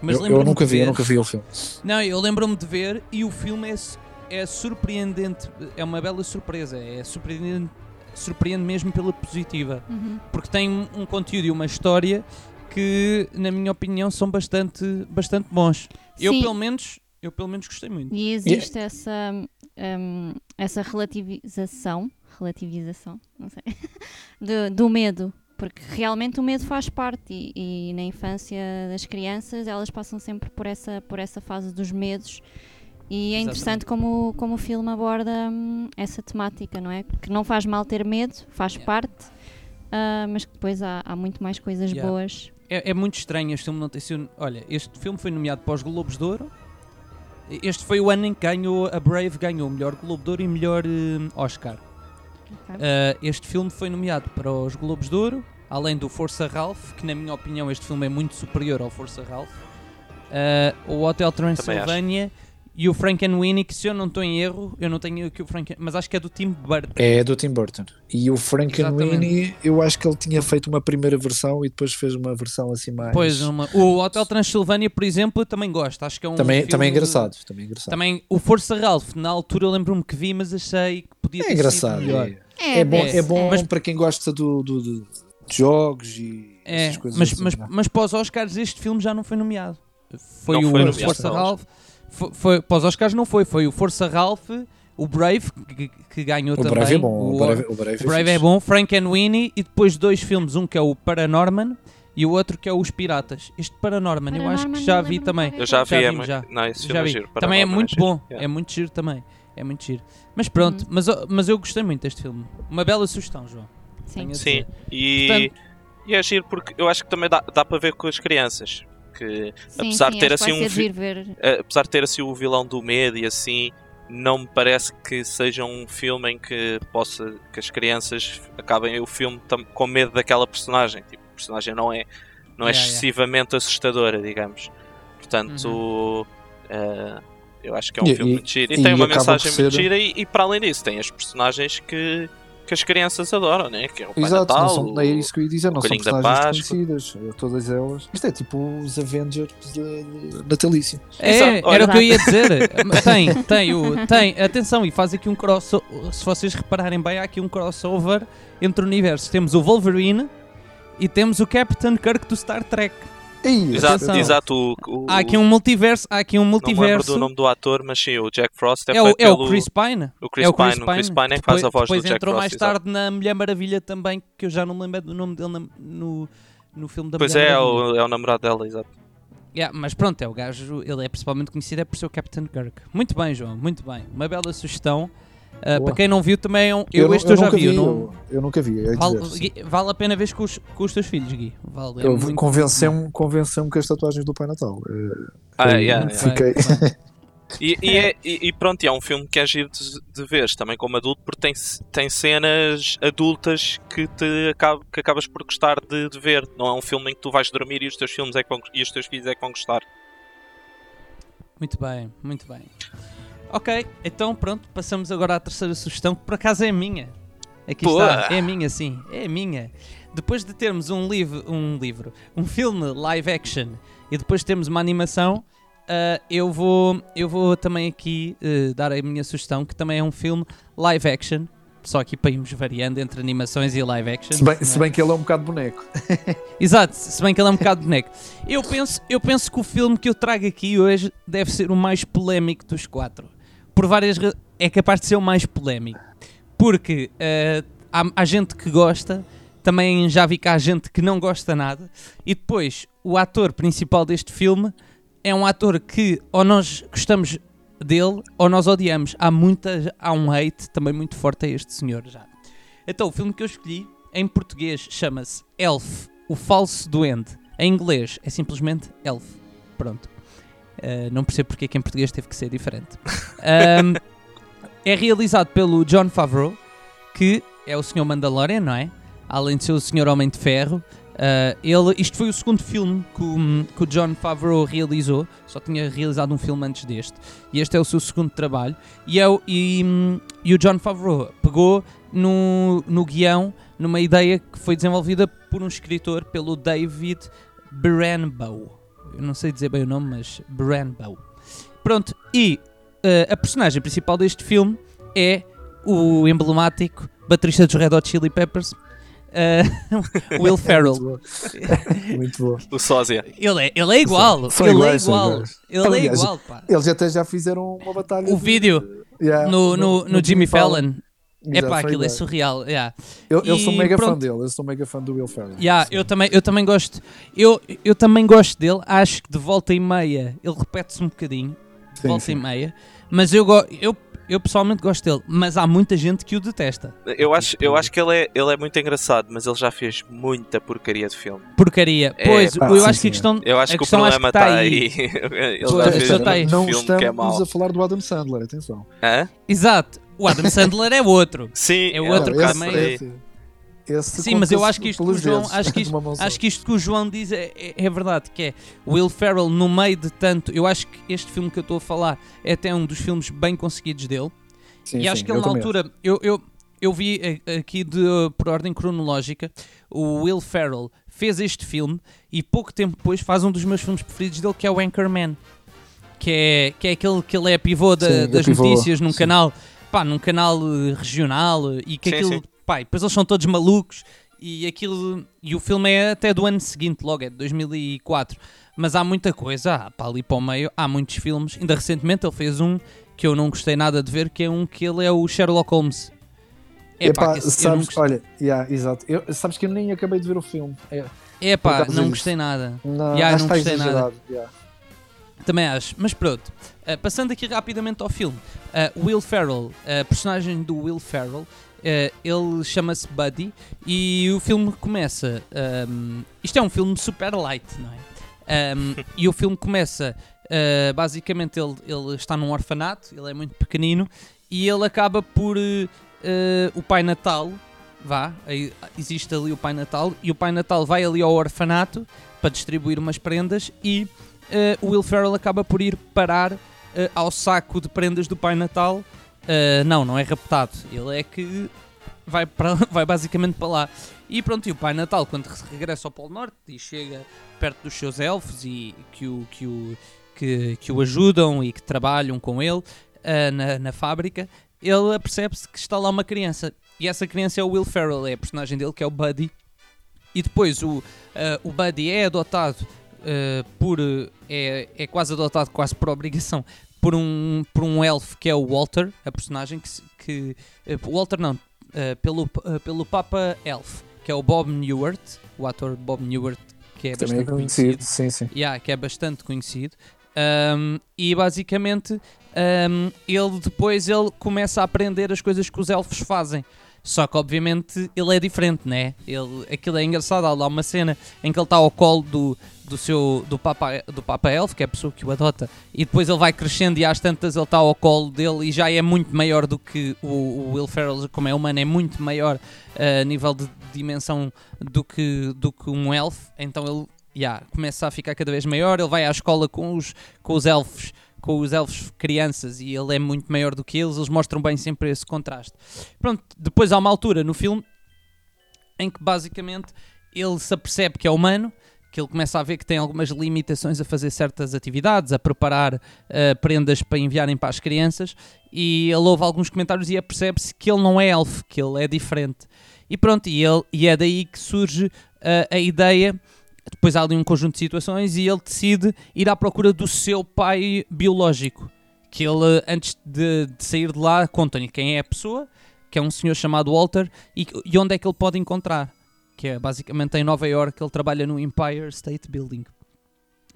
Mas eu, eu lembro-me nunca de vi, eu ver- nunca vi o filme. Não, eu lembro-me de ver e o filme é, é surpreendente, é uma bela surpresa, é surpreendente, surpreende mesmo pela positiva Uhum. porque tem um, um conteúdo e uma história que, na minha opinião, são bastante, bastante bons. Eu Sim. pelo menos, eu pelo menos gostei muito. E existe essa, hum, essa relativização, relativização, não sei, (laughs) do, do medo, porque realmente o medo faz parte e, e na infância das crianças elas passam sempre por essa, por essa fase dos medos e é interessante como, como o filme aborda hum, essa temática, não é? Que não faz mal ter medo, faz Yeah. parte, ah, mas que depois há, há muito mais coisas Yeah. boas. É, é muito estranho este filme não ter sido. Olha, este filme foi nomeado para os Globos de Ouro. Este foi o ano em que ganhou, a Brave ganhou o melhor Globo de Ouro e melhor eh, Oscar. Uh, este filme foi nomeado para os Globos de Ouro, além do Força Ralph, que na minha opinião este filme é muito superior ao Força Ralph. Uh, o Hotel Transylvania e o Frankenweenie, que se eu não estou em erro, eu não tenho aqui o Franken, mas acho que é do Tim Burton. É do Tim Burton. E o Frankenweenie, eu acho que ele tinha feito uma primeira versão e depois fez uma versão assim mais. Pois, uma- o Hotel Transylvania, por exemplo, eu também gosto. Acho que é um também, filme- também é engraçado. Também é engraçado. Também o Força Ralph, na altura eu lembro-me que vi, mas achei que podia ter é engraçado. É, é bom, é, é bom Mas- para quem gosta do, do- de jogos e É, essas coisas. mas, assim, mas, não é? mas para os Oscars este filme já não foi nomeado. Foi Não o foi nomeado Força os Ralph. Foi, foi- para os Oscars não foi, foi o Força Ralph, o Brave, que, que ganhou o também. Brave é bom. O, o, Brave, o Brave o Brave é fixe. bom, Frank and Winnie, e depois dois filmes, um que é o Paranorman e o outro que é Os Piratas. Este Paranorman, eu acho que Paranorman, já vi também. ter eu já visto. vi, Já é muito. já. Não, esse Já é vi. giro. Também é Paranorman muito bom, Yeah. é muito giro também. É muito giro. Mas pronto, Uhum. mas, mas eu gostei muito deste filme. Uma bela sugestão, João. Sim. Sim, e, Portanto- e é giro porque eu acho que também dá, dá para ver com as crianças. Que Sim, apesar sim, de ter assim um ser eh, apesar de ter assim o vilão do medo e assim, não me parece que seja um filme em que possa que as crianças acabem o filme tam- com medo daquela personagem. Tipo, a personagem não é não é Yeah, yeah. excessivamente assustadora, digamos. Portanto, eh, eu acho que é um E- filme e- muito giro. E, e tem uma mensagem por muito ser- gira e, e para além disso, tem as personagens que, que as crianças adoram, né? Que é o Pai Exato, Natal, não são, é isso que eu ia dizer, não são personagens Páscoa. desconhecidas, todas elas. Isto é tipo os Avengers de, de natalício. É, Exato, era o que eu ia dizer. (laughs) tem, tem, o, tem. Atenção, e faz aqui um crossover. Se vocês repararem bem, há aqui um crossover entre universos. Temos o Wolverine e temos o Captain Kirk do Star Trek. Ei, Exato, Atenção. exato. O, o- Há aqui um multiverso. Há aqui um Não me lembro multiverso. do nome do ator, mas sim, o Jack Frost é, é, o, é o Chris Pine. o Chris é o Pine. Chris O Chris Pine. Pine é que faz a voz depois do Jack entrou Frost. mais exato. tarde na Mulher Maravilha também, que eu já não lembro do nome dele na- no, no filme da Pois Mulher é, é Maravilha. o, é o namorado dela, exato. Yeah, mas pronto, é o gajo, ele é principalmente conhecido é por ser o Captain Kirk. Muito bem, João, muito bem. Uma bela sugestão. Uh, Boa. para quem não viu, também é um. Eu, nu- este eu, já nunca vi. eu vi, não- eu, eu nunca vi. é Vale. Gui, vale a pena ver com os, com os teus filhos, Gui. Vale, é Eu muito- Convenceu-me convenceu com as tatuagens do Pai Natal. Eh, Ah, eu yeah, yeah. Fiquei. bem. (laughs) E, e, é- e- e pronto, é um filme que é giro de, de ver também como adulto, porque tem, tem cenas adultas que, te acab, que acabas por gostar de, de ver. Não é um filme em que tu vais dormir e os teus, filmes é que vão, e os teus filhos é que vão gostar. Muito bem, muito bem. Ok, então pronto, passamos agora à terceira sugestão, que por acaso é minha. Aqui Boa. está, é minha sim, é minha. Depois de termos um livro, um livro, um filme live action e depois temos uma animação, ah, eu vou, eu vou também aqui eh, dar a minha sugestão, que também é um filme live action. Só aqui para irmos variando entre animações e live action. Se bem, é? se bem que ele é um bocado boneco. (laughs) Exato, se bem que ele é um bocado boneco. Eu penso, eu penso que o filme que eu trago aqui hoje deve ser o mais polémico dos quatro. Por várias É capaz de ser o mais polémico. Porque eh, há, há gente que gosta, também já vi que há gente que não gosta nada. E depois, o ator principal deste filme é um ator que ou nós gostamos dele ou nós odiamos. Há, muita, há um hate também muito forte a este senhor já. Então, o filme que eu escolhi em português chama-se Elf, o falso duende. Em inglês é simplesmente Elf. Pronto. Uh, não percebo porque é que em português teve que ser diferente. Um, é realizado pelo John Favreau, que é o Sr. Mandalorian, não é? Além de ser o Sr. Homem de Ferro. Uh, ele, isto foi o segundo filme que o, que o John Favreau realizou, só tinha realizado um filme antes deste, e este é o seu segundo trabalho. E, é o, e, e o John Favreau pegou no, no guião, numa ideia que foi desenvolvida por um escritor, pelo David Berenbow. Eu não sei dizer bem o nome, mas Berenbow. Pronto, e uh, a personagem principal deste filme é o emblemático baterista dos Red Hot Chili Peppers, uh, (laughs) Will (laughs) Ferrell. Muito bom. Muito bom. O sósia. Ele é, ele é igual, São ele iguais, é igual, ele é Aliás, igual, pá. Eles até já fizeram uma batalha. O de- vídeo Yeah, no, no, no Jimmy Fallon, é pá, aquilo é surreal, yeah. Eu, eu sou mega fã pronto. dele, eu sou mega fã do Will Ferrell. Yeah, Sim. eu também, eu também gosto. Eu, eu também gosto dele. Acho que de volta e meia ele repete-se um bocadinho. De Sim, volta sim. e meia. Mas eu, eu, eu pessoalmente gosto dele. Mas há muita gente que o detesta. Eu acho, eu acho que ele é, ele é muito engraçado, mas ele já fez muita porcaria de filme. Porcaria. É, pois, pá, eu sim, acho que a questão. Eu acho que o problema que tá está aí. ele Pois, já fez tá aí. (laughs) muito Não filme estamos que é mau. a falar do Adam Sandler, atenção. Hã? Exato. O Adam Sandler é outro. Sim, É outro Não, que esse- também- esse- esse Sim, mas eu acho que isto que o João, acho que (laughs) isto, acho que isto que o João diz é, é- é verdade, que é Will Ferrell no meio de tanto, eu acho que este filme que eu estou a falar é até um dos filmes bem conseguidos dele, Sim, e sim, acho que eu ele na altura, eu, eu, eu vi eh, aqui de, por ordem cronológica, o Will Ferrell fez este filme e pouco tempo depois faz um dos meus filmes preferidos dele, que é o Anchorman, que é, que é aquele que ele é pivô da- Sim, é das pivô, notícias num sim. canal, pá, num canal eh, regional eh, e que Sim, aquilo, sim. pá, e depois eles são todos malucos e aquilo, e o filme é até do ano seguinte, logo é de 2004, mas há muita coisa, há para ali para o meio, há muitos filmes, ainda recentemente ele fez um que eu não gostei nada de ver, que é um que ele é o Sherlock Holmes. Epá, esse- eu não sabes, gostei- olha, yeah, exato. Eu, sabes que eu nem acabei de ver o filme. É, É pá, não gostei nada. não, Yeah, não está gostei nada. yeah. Também acho, mas pronto. Uh, passando aqui rapidamente ao filme. Uh, Will Ferrell, a personagem do Will Ferrell, uh, ele chama-se Buddy e o filme começa. um, isto é um filme super light, não é? Um, e o filme começa. uh, basicamente, ele, ele está num orfanato, ele é muito pequenino e ele acaba por. uh, uh, o Pai Natal, vá, existe ali o Pai Natal e o Pai Natal vai ali ao orfanato para distribuir umas prendas e uh, o Will Ferrell acaba por ir parar uh, ao saco de prendas do Pai Natal. Uh, não, não é raptado. Ele é que vai, para, (laughs) vai basicamente para lá. E pronto, e o Pai Natal, quando re- regressa ao Polo Norte e chega perto dos seus elfos e que o, que o, que, que o ajudam e que trabalham com ele na, na fábrica, ele apercebe-se que está lá uma criança. E essa criança é o Will Ferrell, é a personagem dele que é o Buddy. E depois o, uh, o Buddy é adotado uh, por. uh, é, é quase adotado, quase por obrigação, por um, por um elfo que é o Walter, a personagem que. que uh, Walter não, pelo, pelo Papa Elf, que é o Bob Newhart, o ator Bob Newhart, que é Também é conhecido. conhecido, sim, sim. Yeah, que é bastante conhecido. Um, e basicamente um, ele depois ele começa a aprender as coisas que os elfos fazem. Só que obviamente ele é diferente, né? Ele, aquilo é engraçado, há lá uma cena em que ele está ao colo do, do seu do Papa, do Papa Elf, que é a pessoa que o adota, e depois ele vai crescendo e às tantas ele está ao colo dele e já é muito maior do que o, o Will Ferrell, como é humano, é muito maior uh, a nível de dimensão do que, do que um elf, então ele yeah, começa a ficar cada vez maior, ele vai à escola com os, com os elfos com os elfos crianças e ele é muito maior do que eles, eles mostram bem sempre esse contraste. Pronto, depois há uma altura no filme em que basicamente ele se apercebe que é humano, que ele começa a ver que tem algumas limitações a fazer certas atividades, a preparar uh, prendas para enviarem para as crianças, e ele ouve alguns comentários e apercebe-se que ele não é elfo, que ele é diferente. E pronto, e, ele, e é daí que surge uh, a ideia depois há ali um conjunto de situações e ele decide ir à procura do seu pai biológico. Que ele, antes de, de sair de lá, conta-lhe quem é a pessoa, que é um senhor chamado Walter, e, e onde é que ele pode encontrar. Que é basicamente em Nova York, ele trabalha no Empire State Building.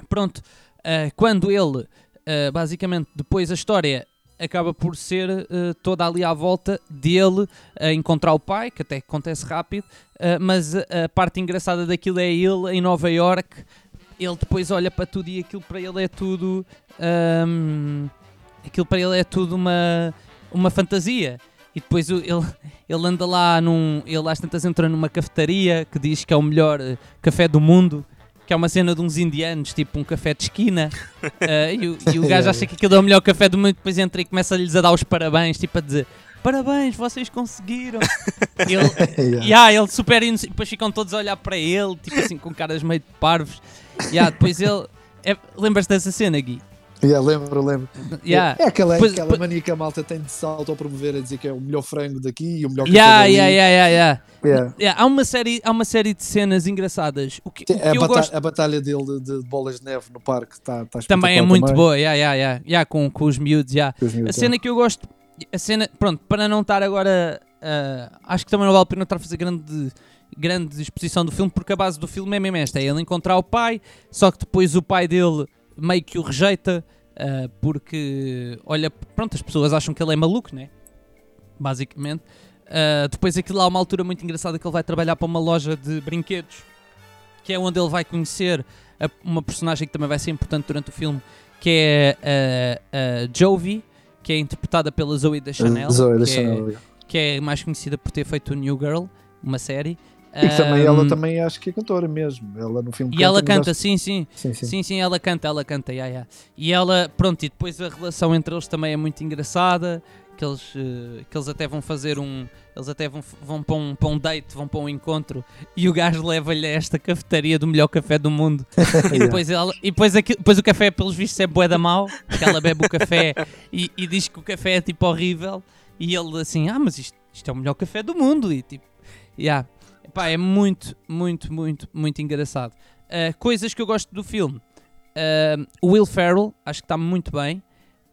Pronto, uh, quando ele, uh, basicamente, depois a história acaba por ser uh, toda ali à volta dele a encontrar o pai, que até acontece rápido, uh, mas a parte engraçada daquilo é ele em Nova York. Ele depois olha para tudo e aquilo para ele é tudo. Um, aquilo para ele é tudo uma, uma fantasia. E depois ele, ele anda lá num. Ele às tantas entra numa cafetaria que diz que é o melhor eh, café do mundo que é uma cena de uns indianos, tipo um café de esquina, uh, (laughs) e, o, e, o gajo acha que aquilo é o melhor café do mundo, depois entra e começa-lhes a dar os parabéns, tipo a dizer parabéns, vocês conseguiram. (laughs) ele, yeah. yeah, ele super e depois ficam todos a olhar para ele, tipo assim, com caras meio de parvos. Yeah, depois ele. É, Lembras-te dessa cena, Gui? Yeah, lembro, lembro. Yeah. É, é aquela, pois, aquela mania que a malta tem de se auto-promover a dizer que é o melhor frango daqui e o melhor yeah, yeah, yeah, yeah, yeah, yeah. Há, uma série, há uma série de cenas engraçadas. O que, o que a, batalha, gosto... a batalha dele de, de, bolas de neve no parque está tá Também é muito também. boa, yeah, yeah, yeah. Yeah, com, com os miúdos. Yeah. Os miúdos, a cena que eu gosto, a cena, pronto, para não estar agora, uh, acho que também não vale a pena estar a fazer grande grande exposição do filme, porque a base do filme é mesmo esta: é ele encontrar o pai, só que depois o pai dele meio que o rejeita Uh, porque, olha, pronto, as pessoas acham que ele é maluco, né? Basicamente. Uh, depois aquilo há uma altura muito engraçada que ele vai trabalhar para uma loja de brinquedos, que é onde ele vai conhecer a, uma personagem que também vai ser importante durante o filme, que é a, a Jovi, que é interpretada pela Zoe da Chanel, Zoe da que, Chanel é, que é mais conhecida por ter feito o New Girl, uma série. E também ela também acho que é cantora mesmo. Ela no filme E canta, ela canta, sim, sim. Sim, sim. sim, sim, ela canta, ela canta, yeah, yeah. E ela, pronto, e depois a relação entre eles também é muito engraçada. Que eles, uh, que eles até vão fazer um. Eles até vão, vão para, um, para um date, vão para um encontro e o gajo leva-lhe a esta cafetaria do melhor café do mundo. (laughs) e depois, ela, e depois, aqui, depois o café, pelos vistos, é bué da mau, que ela bebe o café e, e diz que o café é tipo horrível. E ele assim, ah, mas isto, isto é o melhor café do mundo. E tipo, yeah. Pá, é muito, muito, muito, muito engraçado. Uh, coisas que eu gosto do filme. Uh, o Will Ferrell, acho que está muito bem.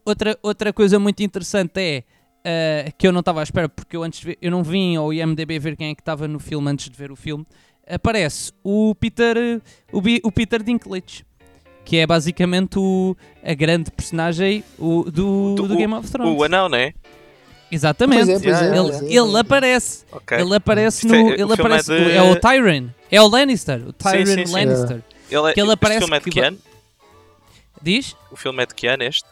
Outra, outra coisa muito interessante é uh, que eu não estava à espera, porque eu antes ver, eu não vim ao IMDB ver quem é que estava no filme antes de ver o filme. Aparece o Peter, o, o Peter Dinklage, que é basicamente o, a grande personagem o, do, do, do Game of Thrones. O anão, não é? Exatamente. Pois é, pois é, ele, ele aparece. Okay. Ele aparece no. É, ele aparece. É, de... é, o Tyrion. É o Lannister. O Tyrion sim, sim, sim. Lannister. Ele, que ele aparece. O filme é de que ano? Diz? O filme é de que ano este?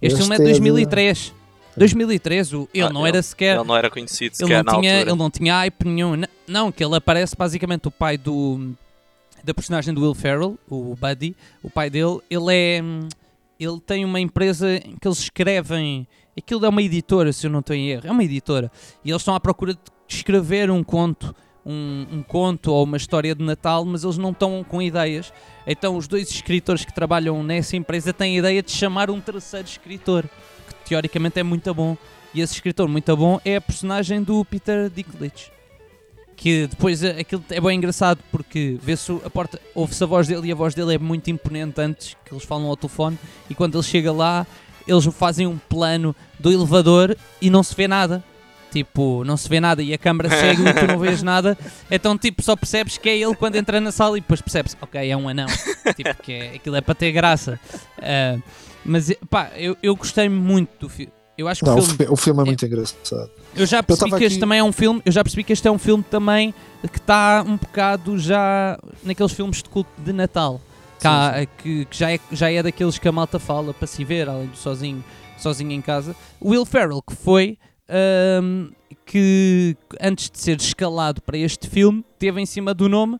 Este, este filme é de 2003. 2003, o, ele ah, não ele, era sequer. Ele não era conhecido ele sequer não tinha, altura. Ele não tinha hype nenhum. Não, que ele aparece basicamente o pai do. da personagem do Will Ferrell, o Buddy. O pai dele, ele é. Ele tem uma empresa em que eles escrevem Aquilo é uma editora, se eu não estou em erro. É uma editora. E eles estão à procura de escrever um conto, um, um, conto ou uma história de Natal, mas eles não estão com ideias. Então os dois escritores que trabalham nessa empresa têm a ideia de chamar um terceiro escritor, que teoricamente é muito bom. E esse escritor muito bom é a personagem do Peter Dinklage. Que depois eh, aquilo é bem engraçado porque vê-se a porta, ouve-se a voz dele e a voz dele é muito imponente antes que eles falam ao telefone. E quando ele chega lá, eles fazem um plano do elevador e não se vê nada. tipo, não se vê nada e a câmara segue e tu não vês (laughs) nada, então tipo, só percebes que é ele quando entra na sala e depois percebes, ok, é um anão, tipo, que é, aquilo é para ter graça. Ah, mas pá, eu, eu gostei muito do filme. Eu acho que Não, o filme, fi- o filme é muito engraçado. eu já percebi tava que este aqui- também é um filme, eu já percebi que este é um filme também que está um bocado já naqueles filmes de culto de Natal. Cá, Que, que já, é, já é daqueles que a malta fala para se ver, além do sozinho, sozinho em casa. Will Ferrell, que foi ahm, que antes de ser escalado para este filme, teve em cima do nome,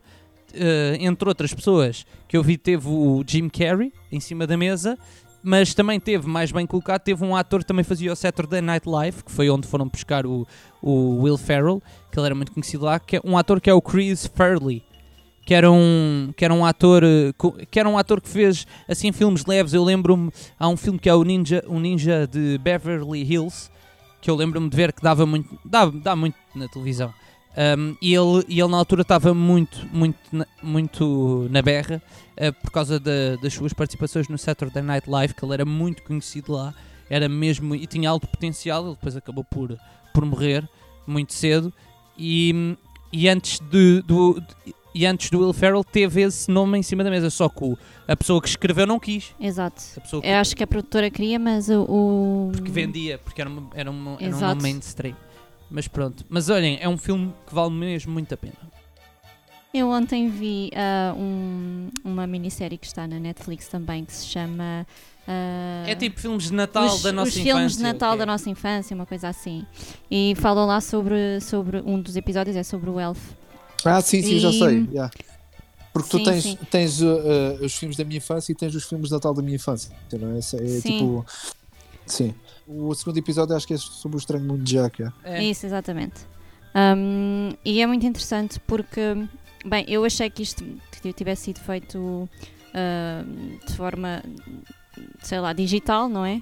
eh, entre outras pessoas, que eu vi, teve o Jim Carrey em cima da mesa. Mas também teve, mais bem colocado, teve um ator que também fazia o Saturday Night Live, que foi onde foram buscar o, o Will Ferrell, que ele era muito conhecido lá, que é um ator que é o Chris Farley, que era um, que era um ator eh, que era um ator que fez assim filmes leves. Eu lembro-me, há um filme que é o Ninja, o Ninja de Beverly Hills, que eu lembro-me de ver que dava muito, dá, dá muito na televisão. Um, e, ele, e ele na altura estava muito, muito, na, muito na berra eh, por causa da- das suas participações no Saturday Night Live, que ele era muito conhecido lá, era mesmo e tinha alto potencial. Ele depois acabou por, por morrer muito cedo. E, e antes de, do, e antes do Will Ferrell teve esse nome em cima da mesa, só que a pessoa que escreveu não quis. Exato. Pessoa que, Eu acho que a produtora queria, mas o. porque vendia, porque era, uma, era, uma, era um nome mainstream. Mas pronto, mas olhem, é um filme que vale mesmo muito a pena. Eu ontem vi ah, um- uma minissérie que está na Netflix também que se chama. ah, É tipo filmes de Natal os, da nossa os infância. filmes de Natal da nossa infância, uma coisa assim. E falam lá sobre, sobre um dos episódios, é sobre o Elf. Ah, sim, sim, já E- sei. yeah. Porque tu Sim, tens, sim. tens uh, uh, os filmes da minha infância e tens os filmes de Natal da minha infância. Não é? É Sim. tipo. Sim. O segundo episódio acho que é sobre o Estranho Mundo de Jack. é. É. Isso, exatamente. Um, e é muito interessante porque, bem, eu achei que isto tivesse sido feito ah, de forma, sei lá, digital, não é?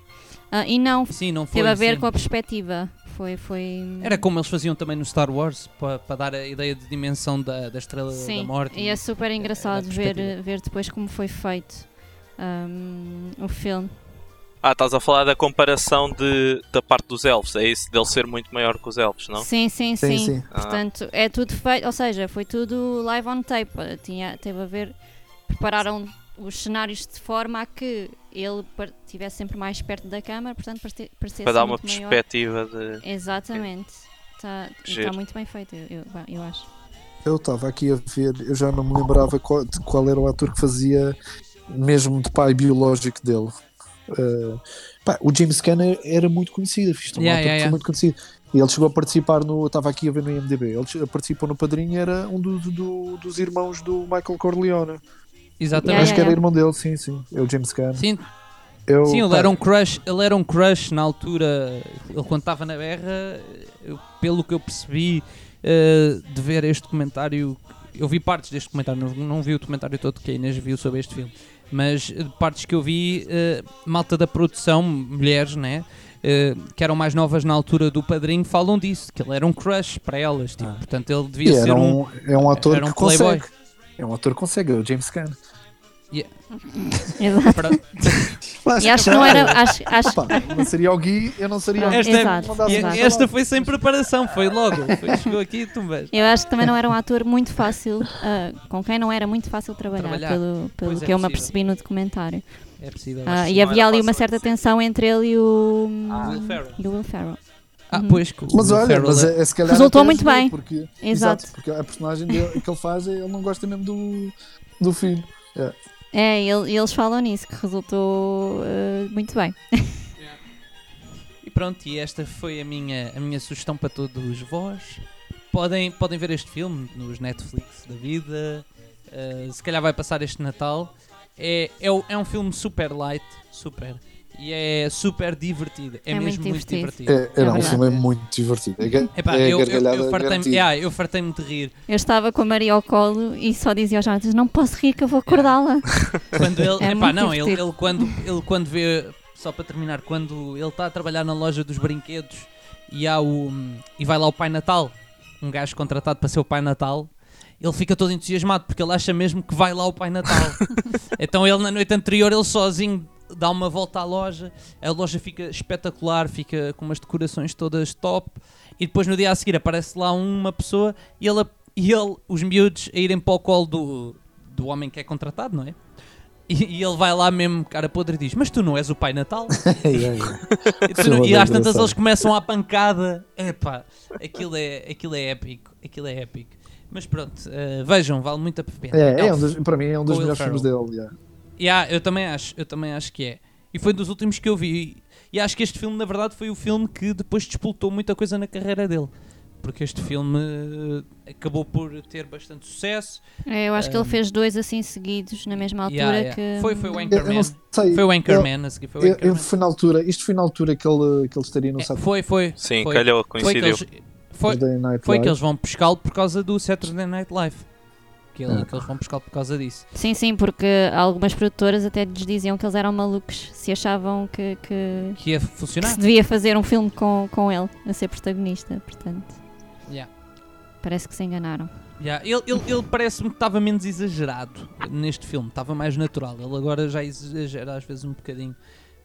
Ah, e não, Sim, não foi. teve a ver sim. com a perspectiva. Foi, foi. Era como eles faziam também no Star Wars, para dar a ideia de dimensão da, da estrela Sim, da morte. e é super engraçado ver, perspectiva. ver depois como foi feito um, o filme. Ah, estás a falar da comparação de, da parte dos elfos, é isso? Dele ser muito maior que os elfos, não? Sim, sim, Sim, sim. sim. Ah. Portanto, é tudo feito, ou seja, foi tudo live on tape. Tinha, teve a ver, prepararam os cenários de forma a que ele estivesse sempre mais perto da câmara, portanto, parecia, parecia Para ser dar uma maior. perspectiva de. Exatamente. Está Giro. muito bem feito, eu, eu, acho. Eu estava aqui a ver, eu já não me lembrava qual, de qual era o ator que fazia mesmo de pai biológico dele. Uh, pá, o James Caan era muito conhecido, fiz um Yeah, ator yeah, yeah. muito conhecido. E ele chegou a participar no. Estava aqui a ver no IMDB. Ele participou no Padrinho, era um do- do- dos irmãos do Michael Corleone. Exatamente. Acho que era irmão dele, sim, sim. É o James Caan. Sim, Eu, sim ele, era um crush, ele era um crush na altura. Ele quando estava na berra, eu- pelo que eu percebi eh, de ver este documentário, eu vi partes deste documentário, não, não vi o documentário todo que a Inês viu sobre este filme, mas eh, partes que eu vi, eh, malta da produção, mulheres, né? eh, que eram mais novas na altura do padrinho, falam disso, que ele era um crush para elas, tipo, Ah. portanto ele e devia ser era um. um, é um ator era um que playboy. consegue. É um ator que consegue, é o James Caan. (laughs) Exato. Para- E acho que não era. Acho, acho, Opa, não seria o Gui, eu não seria o Ah, Gui. Esta, Exato, e- exato. esta foi sem preparação, foi logo. Foi- chegou aqui e tu vês. eu acho que também não era um ator muito fácil, ah, com quem não era muito fácil trabalhar, Trabalhar. pelo, pelo Pois é que eu me apercebi no documentário. É possível. Ah, que e havia ali uma certa tensão entre ele e o. Will Ferrell. E o Will Ferrell. Ah, Uhum. pois, que Mas olha, Ferrell mas é- é, é se calhar Resultou muito ajudou, bem. Porque, Exato. porque a personagem dele, que ele faz, ele não gosta mesmo do, do filho. É, ele- eles falam nisso, que resultou ah, muito bem. E pronto, e esta foi a minha, a minha sugestão para todos vós. Podem, podem ver este filme nos Netflix da vida. uh, se calhar vai passar este Natal. É, é, é um filme super light, super. E é super divertido. É, É muito mesmo muito divertido. divertido. É, é, não, o verdade. filme é muito divertido. É, Epá, é eu, eu, eu fartei-me yeah, eu fartei-me de rir. Eu estava com a Maria ao colo e só dizia aos Jonatas: Não posso rir que eu vou acordá-la. (laughs) Quando ele, É epá, muito não, ele, ele quando, ele quando vê, só para terminar, quando ele está a trabalhar na loja dos brinquedos e, há o, e vai lá o Pai Natal, um gajo contratado para ser o Pai Natal, ele fica todo entusiasmado porque ele acha mesmo que vai lá o Pai Natal. (laughs) então ele na noite anterior, ele sozinho dá uma volta à loja, a loja fica espetacular, fica com umas decorações todas top, e depois no dia a seguir aparece lá uma pessoa e ele, e ele os miúdos a irem para o colo do, do homem que é contratado, não é? E, e ele vai lá mesmo, cara podre, e diz: Mas tu não és o Pai Natal? Yeah, (laughs) yeah. E, tu Sim, não- e é às tantas eles começam à pancada. Epá, aquilo é, aquilo é épico. Aquilo é épico. Mas pronto, eh, vejam, vale muito a pena. É, é um dos, para mim é um dos melhores filmes dele. yeah. Yeah, eu também acho, eu também acho que é. E foi dos últimos que eu vi. E acho que este filme, na verdade, foi o filme que depois despoltou muita coisa na carreira dele. Porque este filme eh, acabou por ter bastante sucesso. É, eu acho que Um, ele fez dois assim seguidos na mesma altura Yeah, yeah. que. Foi, foi o Eu, eu Anchorman. Foi o eu- Anchorman, a seguir foi o eu- eu- Anchorman. foi na altura, isto foi na altura que ele, que ele estaria no É, Saturday foi, foi. Sim, foi, calhou, foi que coincidiu. eles, foi, foi que eles vão pescá-lo por causa do Saturday Night Live. Que, ele- Ah. que eles vão pescá-lo por causa disso. Sim, sim, porque algumas produtoras até lhes diziam que eles eram malucos se achavam que, que, Que ia que funcionar. se devia fazer um filme com, com ele a ser protagonista. Portanto, Yeah. parece que se enganaram. Yeah, Ele, ele, ele parece-me que estava menos exagerado neste filme, estava mais natural. Ele agora já exagera às vezes um bocadinho,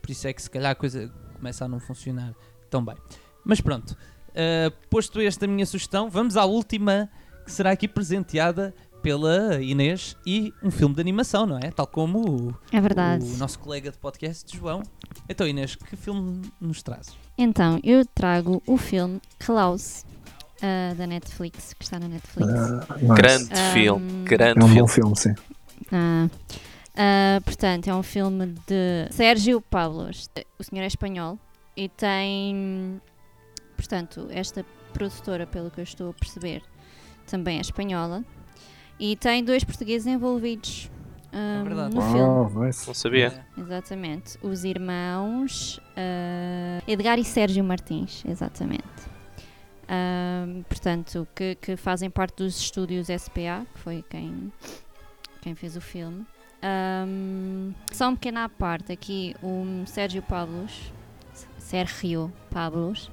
por isso é que se calhar a coisa começa a não funcionar tão bem. Mas pronto, uh, posto esta minha sugestão, vamos à última que será aqui presenteada pela Inês e um filme de animação, não é? Tal como o, É verdade. o nosso colega de podcast, João. Então, Inês, que filme nos trazes? Então, eu trago o filme Klaus ah, da Netflix, que está na Netflix. Ah, nice. Grande Um, filme, grande É um bom filme. filme, sim. Ah, ah, portanto, é um filme de Sérgio Pablos. O senhor é espanhol e tem, portanto, esta produtora, pelo que eu estou a perceber, também é espanhola e tem dois portugueses envolvidos É verdade. no filme. Uau, nice. Não sabia. É. Exatamente. Os irmãos ah, Edgar e Sérgio Martins, exatamente. Ah, portanto, que, que fazem parte dos estúdios SPA, que foi quem, quem fez o filme. Um, só um pequeno à parte aqui, o Sérgio Pablos, Sérgio Pablos,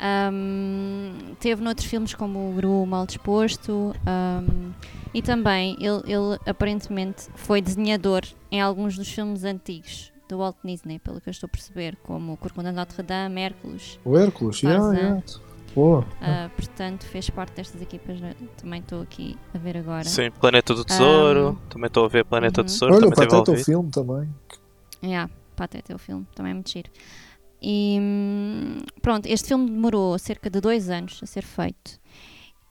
um, teve noutros filmes como o Gru Mal Disposto um, e também ele, ele aparentemente foi desenhador em alguns dos filmes antigos do Walt Disney, pelo que eu estou a perceber, como o Corcunda de Notre Dame, Hércules. O Hércules, yeah, yeah. Boa. Uh, portanto, fez parte destas equipas. né? Também estou aqui a ver agora. Sim, Planeta do Tesouro. Também estou a ver Planeta Uhum. do Tesouro. Olha, o Pateta, o ouvido. filme também. Yeah, Pateta é o filme, também é muito giro. E pronto, este filme demorou cerca de dois anos a ser feito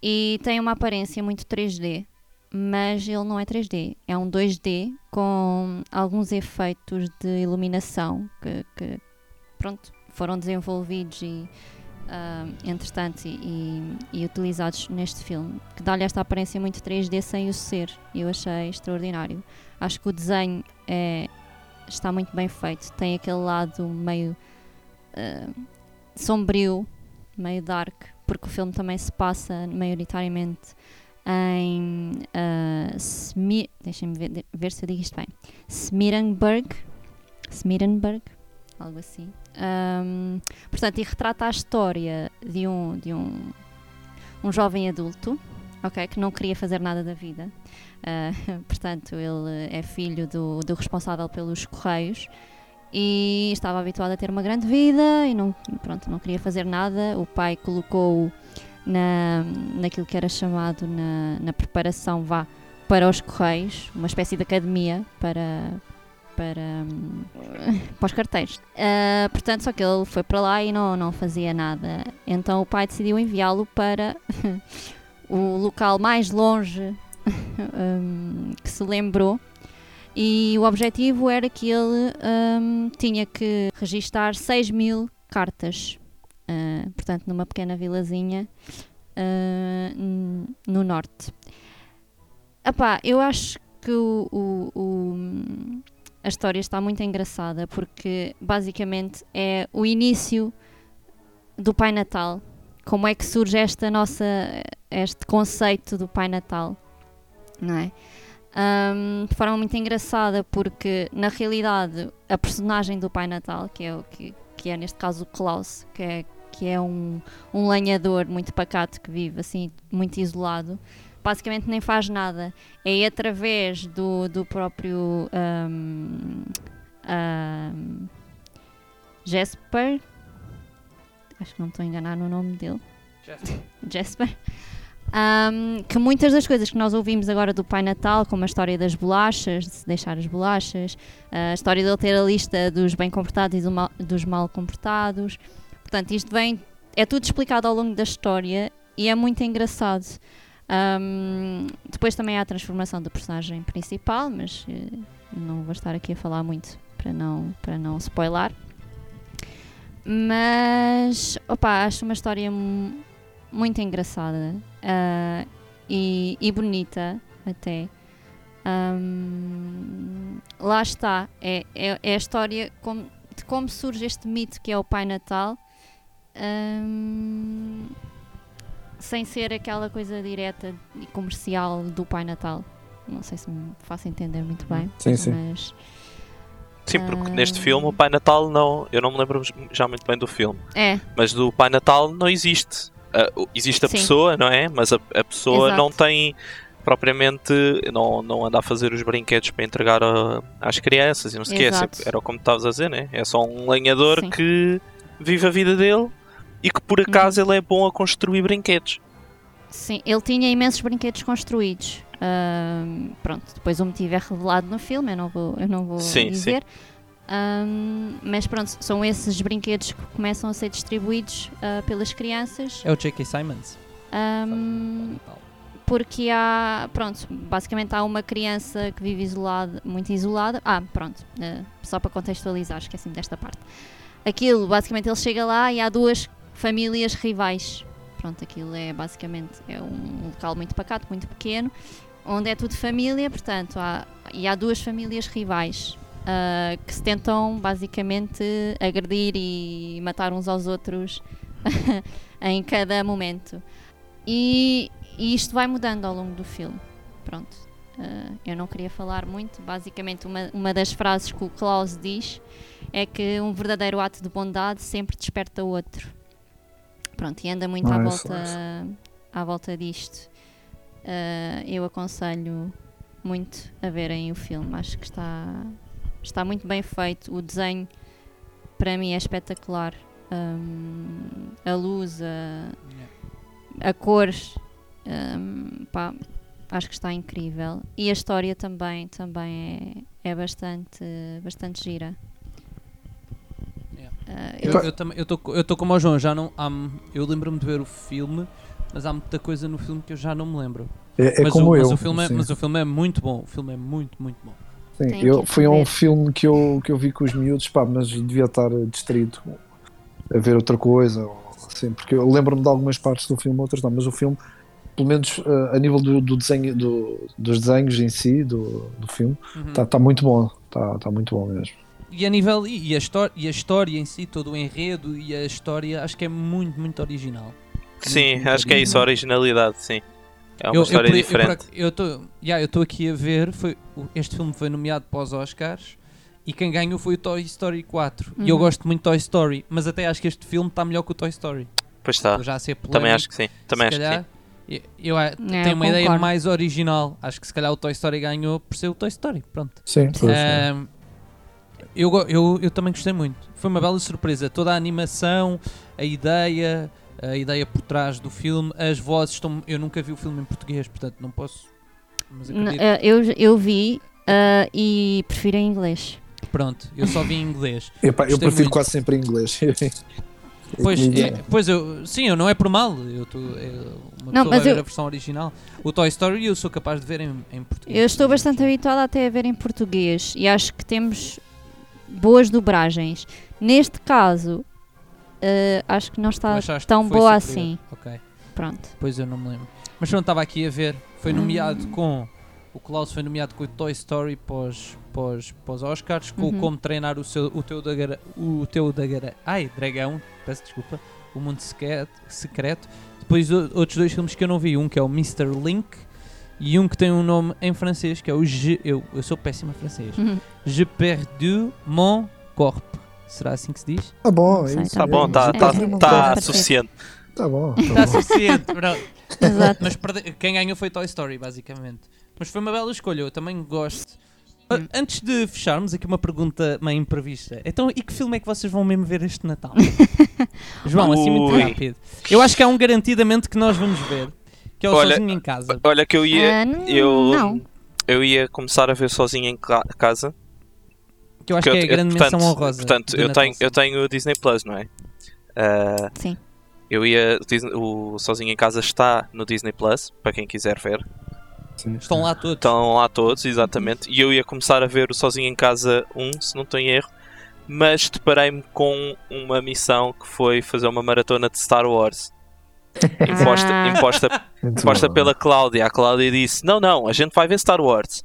e tem uma aparência muito 3D, mas ele não é 3D, é um 2D com alguns efeitos de iluminação que, que, pronto, foram desenvolvidos e ah, entretanto e, e- e utilizados neste filme, que dá-lhe esta aparência muito 3D sem o ser, eu achei extraordinário. Acho que o desenho é, está muito bem feito. Tem aquele lado meio ah, sombrio, meio dark, porque o filme também se passa maioritariamente em uh, Smi- deixem-me ver, ver se eu digo isto bem. Smirenberg, Smirenberg, algo assim. Ahm, portanto, e retrata a história de um, de um, um jovem adulto, ok, que não queria fazer nada da vida. Ah, (laughs) portanto, ele é filho do, do responsável pelos correios e estava habituado a ter uma grande vida e não, pronto, não queria fazer nada. O pai colocou-o na, naquilo que era chamado na, na preparação vá para os correios, uma espécie de academia para para, hum, (laughs) para os carteiros. Ah, portanto, só que ele foi para lá e não, não fazia nada. Então o pai decidiu enviá-lo para (laughs) o local mais longe (laughs) hum, que se lembrou. E o objetivo era que ele hum, tinha que registar 6 mil cartas, ah, portanto, numa pequena vilazinha n- no norte. Epá, eu acho que o, o- o- a história está muito engraçada porque basicamente é o início do Pai Natal. Como é que surge esta nossa, este conceito do Pai Natal, não é? Ahm, de forma muito engraçada porque na realidade a personagem do Pai Natal, que é, o que, que é neste caso o Klaus, que é, que é um, um lenhador muito pacato que vive assim muito isolado, basicamente nem faz nada. É através do, do próprio. ahm, ahm, Jasper. Acho que não estou a enganar no nome dele. Jasper. Ahm, que muitas das coisas que nós ouvimos agora do Pai Natal, como a história das bolachas, de se deixar as bolachas, a história dele ter a lista dos bem comportados e do mal- dos mal comportados. Portanto, isto vem, é tudo explicado ao longo da história e é muito engraçado. Ahm, depois também há a transformação do personagem principal, mas eh, não vou estar aqui a falar muito para não, para não spoiler. Mas, opa, acho uma história mu- muito engraçada ah, e, e bonita até. Ahm, lá está, é, é, é a história como- de como surge este mito que é o Pai Natal, ahm, sem ser aquela coisa direta e comercial do Pai Natal. Não sei se me faço entender muito bem, Sim, sim. mas Sim, porque neste filme o Pai Natal não. Eu não me lembro já muito bem do filme, é, mas do Pai Natal não existe. Ah, existe a Sim. pessoa, não é? Mas a, a pessoa Exato. não tem propriamente. Não, não anda a fazer os brinquedos para entregar a- às crianças e não sei o que. Exato. Era como estavas a dizer, né? É só um lenhador Sim. que vive a vida dele e que por acaso ele é bom a construir brinquedos. Sim, ele tinha imensos brinquedos construídos. Ahm, pronto, depois o motivo é revelado no filme, eu não vou, eu não vou Sim, dizer. Ahm, mas pronto, são esses brinquedos que começam a ser distribuídos ah, pelas crianças. É o J.K. Simons. ahm, porque há, pronto, basicamente há uma criança que vive isolada, muito isolada. Ah, pronto, eh, só para contextualizar, esqueci-me desta parte. Aquilo, basicamente, ele chega lá e há duas famílias rivais. Pronto, aquilo é basicamente é um local muito pacato, muito pequeno, onde é tudo família, portanto, há, e há duas famílias rivais ah, que se tentam basicamente agredir e matar uns aos outros (laughs) em cada momento. E, e isto vai mudando ao longo do filme. Pronto. Ah, eu não queria falar muito. Basicamente, uma, uma das frases que o Klaus diz é que um verdadeiro ato de bondade sempre desperta outro. Pronto, e anda muito à, Nice, volta, à volta disto. Ah, eu aconselho muito a verem o filme. Acho que está, está muito bem feito. O desenho, para mim, é espetacular. Hum, a luz, a, a cor, hum, pá, acho que está incrível. E a história também, também é, é bastante, bastante gira. Yeah. Ah, Eu, eu- eu eu tô, eu tô como o João, já não há, eu lembro-me de ver o filme, mas há muita coisa no filme que eu já não me lembro. É, é mas, como o, eu. mas, o filme é, mas o filme é muito bom. O filme é muito, muito bom. Sim, Tem eu, foi um filme que eu, que eu vi com os miúdos, pá, mas devia estar distraído a ver outra coisa, ou assim, porque eu lembro-me de algumas partes do filme, outras não, mas o filme, pelo menos eh, a nível do, do desenho, do- dos desenhos em si, do, do filme, Uhum. está tá muito bom, está tá muito bom mesmo. E a nível e, a história, e a história em si, todo o enredo e a história, acho que é muito, muito original. Sim, muito acho que é isso, a originalidade, sim. É uma eu, história eu, por- diferente. Eu estou yeah, eu aqui a ver, foi, este filme foi nomeado para os Oscars e quem ganhou foi o Toy Story 4. E eu Uhum. gosto muito de Toy Story, mas até acho que este filme está melhor que o Toy Story. Pois está. Eu já sei Também acho que sim. Também acho que calhar, sim. Eu, eu, É, tenho eu uma ideia mais original. Acho que se calhar o Toy Story ganhou por ser o Toy Story. Pronto. Sim, pois. Ahm, eu, eu, eu também gostei muito. Foi uma bela surpresa. Toda a animação, a ideia, a ideia por trás do filme, as vozes estão. Eu nunca vi o filme em português, portanto não posso. Ah, eu, eu vi ah, e prefiro em inglês. Pronto, eu só vi em inglês. (laughs) Epá, eu prefiro muito. quase sempre em inglês. (laughs) Pois, é, pois eu, sim, eu não é por mal. Eu tô, é, uma Não, pessoa mas ver eu- a versão original. O Toy Story eu sou capaz de ver em, em português. Eu estou bastante habituada até a ver em português e acho que temos boas dobragens. Neste caso, ah, acho que não está tão boa superior. assim. Ok. Pronto. Pois eu não me lembro. Mas pronto, estava aqui a ver. Foi Hum. nomeado com. O Klaus foi nomeado com o Toy Story pós, pós, pós Oscars, com Uhum. Como Treinar o, seu, o teu da gara- o teu da gara- Ai, Dragão, peço desculpa. O Mundo Secreto. secreto. Depois outros dois filmes que eu não vi. Um que é o Mr. Link e um que tem um nome em francês que é o Je, eu, eu sou péssimo em francês. Uhum. Je perdu mon corps. Será assim que se diz? Tá bom, é isso. Tá bom, tá, É, tá, é, tá é, suficiente. Tá bom. Está Tá bom. suficiente. pronto. (laughs) Exato. Mas quem ganhou foi Toy Story, basicamente. Mas foi uma bela escolha. Eu também gosto Ah, Antes de fecharmos, aqui uma pergunta meio imprevista. Então, e que filme é que vocês vão mesmo ver este Natal? (laughs) João, assim muito Ui. rápido. Eu acho que há um garantidamente que nós vamos ver, que é o Olha, Sozinho em Casa. Olha que eu ia. Ah, eu, não. eu ia começar a ver sozinho em ca- casa. Que eu acho que é a eu- grande portanto, menção honrosa. Portanto, eu tenho, eu tenho o Disney Plus, não é? Ah, Sim. eu ia. o Disney- O Sozinho em Casa está no Disney Plus, para quem quiser ver. Sim. Estão lá todos. Estão lá todos, exatamente. E eu ia começar a ver o Sozinho em Casa 1, se não estou em erro. Mas deparei-me com uma missão que foi fazer uma maratona de Star Wars. (laughs) Imposta, Ah. imposta Muito Posta bom. pela Cláudia. A Cláudia disse: Não, não, a gente vai ver Star Wars.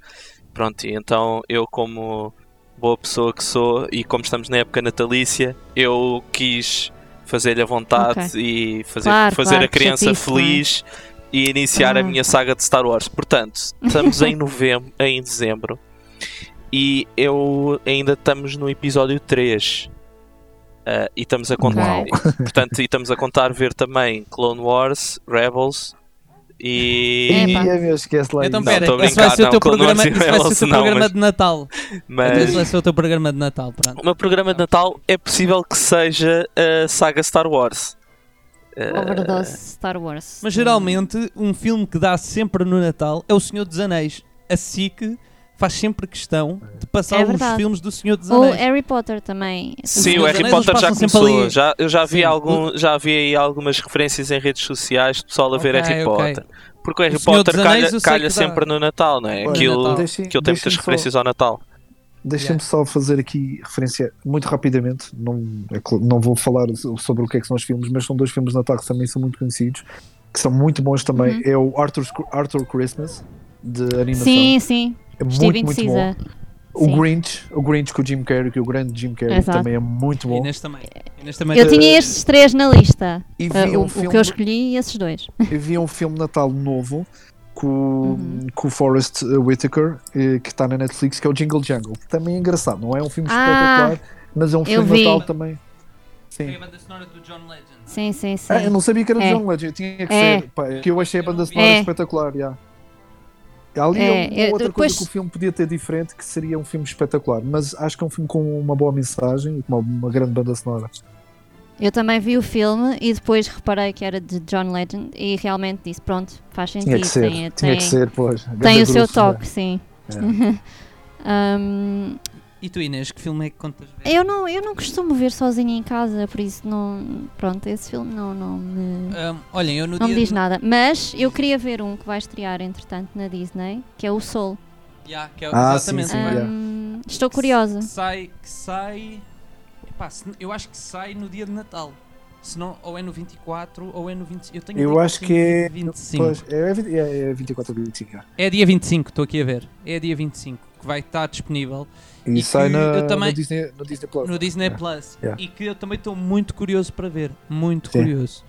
Pronto, e então eu, como boa pessoa que sou e como estamos na época natalícia, eu quis fazer-lhe a vontade e fazer, Claro, fazer claro, a criança é? feliz e iniciar a Ah. minha saga de Star Wars. Portanto, estamos em (laughs) novembro, em dezembro e eu ainda estamos no episódio 3. Ah, e estamos a contar, Uau. portanto, e estamos a contar ver também Clone Wars, Rebels e. Ih, meu, esquece lá Então, pera, esse vai ser o teu programa, esse vai ser o teu não, programa mas- de Natal. mas Esse vai ser o teu programa de Natal, pronto. o meu programa de Natal é possível que seja a saga Star Wars. Ah, Overdose Star Wars. Mas geralmente, um filme que dá sempre no Natal é O Senhor dos Anéis. A SIC faz sempre questão de passar É os filmes do Senhor dos Ou Anéis. Harry Potter também. Sim, o Harry Potter já começou. ali. Já, eu já vi, Sim. algum, já vi aí algumas referências em redes sociais de pessoal a ver Ok, Harry ok. Potter. Porque o Harry O Potter Anéis, calha, eu calha que sempre no Natal, não é? Olha, Aquilo, Natal. deixem- aquilo tem muitas só- referências ao Natal. Deixem-me só fazer aqui referência muito rapidamente. Não, é não vou falar so- sobre o que é que são os filmes, mas são dois filmes de Natal que também são muito conhecidos, que são muito bons também. Uhum. É o Arthur, Arthur Christmas, de animação. Sim, sim. É muito, muito bom. O Sim. Grinch, o Grinch com o Jim Carrey, que é o grande Jim Carrey, Exato. também é muito E bom. neste também. E neste também Eu tinha estes três na lista. E Ah, vi o, um o filme, que eu escolhi e esses dois. eu vi um filme Natal novo com, Uhum. com o Forrest Whitaker, eh, que está na Netflix, que é o Jingle Jungle. Também é engraçado, não é um filme Ah, espetacular, mas é um filme vi. Natal também. Foi Sim. a banda sonora do John Legend. Sim, sim, sim. Ah, eu não sabia que era É. de John Legend, tinha que É. ser. Pá, é que eu achei a banda sonora É. espetacular, já. Ali É, é, outra depois- coisa que o filme podia ter diferente, que seria um filme espetacular, mas acho que é um filme com uma boa mensagem e com uma, uma grande banda sonora. Eu também vi o filme e depois reparei que era de John Legend e realmente disse: pronto, faz sentido. Tinha que ser, tem, tinha tem, que ser, pois. tem o seu toque, sim. É. Hum, (laughs) E tu, Inês, que filme é que contas ver? eu, não, eu não costumo ver sozinha em casa, por isso não. Pronto, esse filme não, não me. Ahm, olhem, eu no Não me diz de- nada, mas eu queria ver um que vai estrear entretanto na Disney, que é o Soul. Yeah, que é- Ah, exatamente. sim, sim. yeah. Hum, estou curiosa. Que sai, que sai. Epá, eu acho que sai no dia de Natal. Se não, ou é no 24 ou é no 25. Eu tenho Eu ideia acho que é. 25. Pois, é, é, é 24 ou 25. já. É dia 25, estou aqui a ver. É dia 25 que vai estar disponível E, E sai que na, eu também- no, Disney, no Disney Plus. no Disney Yeah. Plus. Yeah. E que eu também estou muito curioso para ver. Muito Sim. curioso.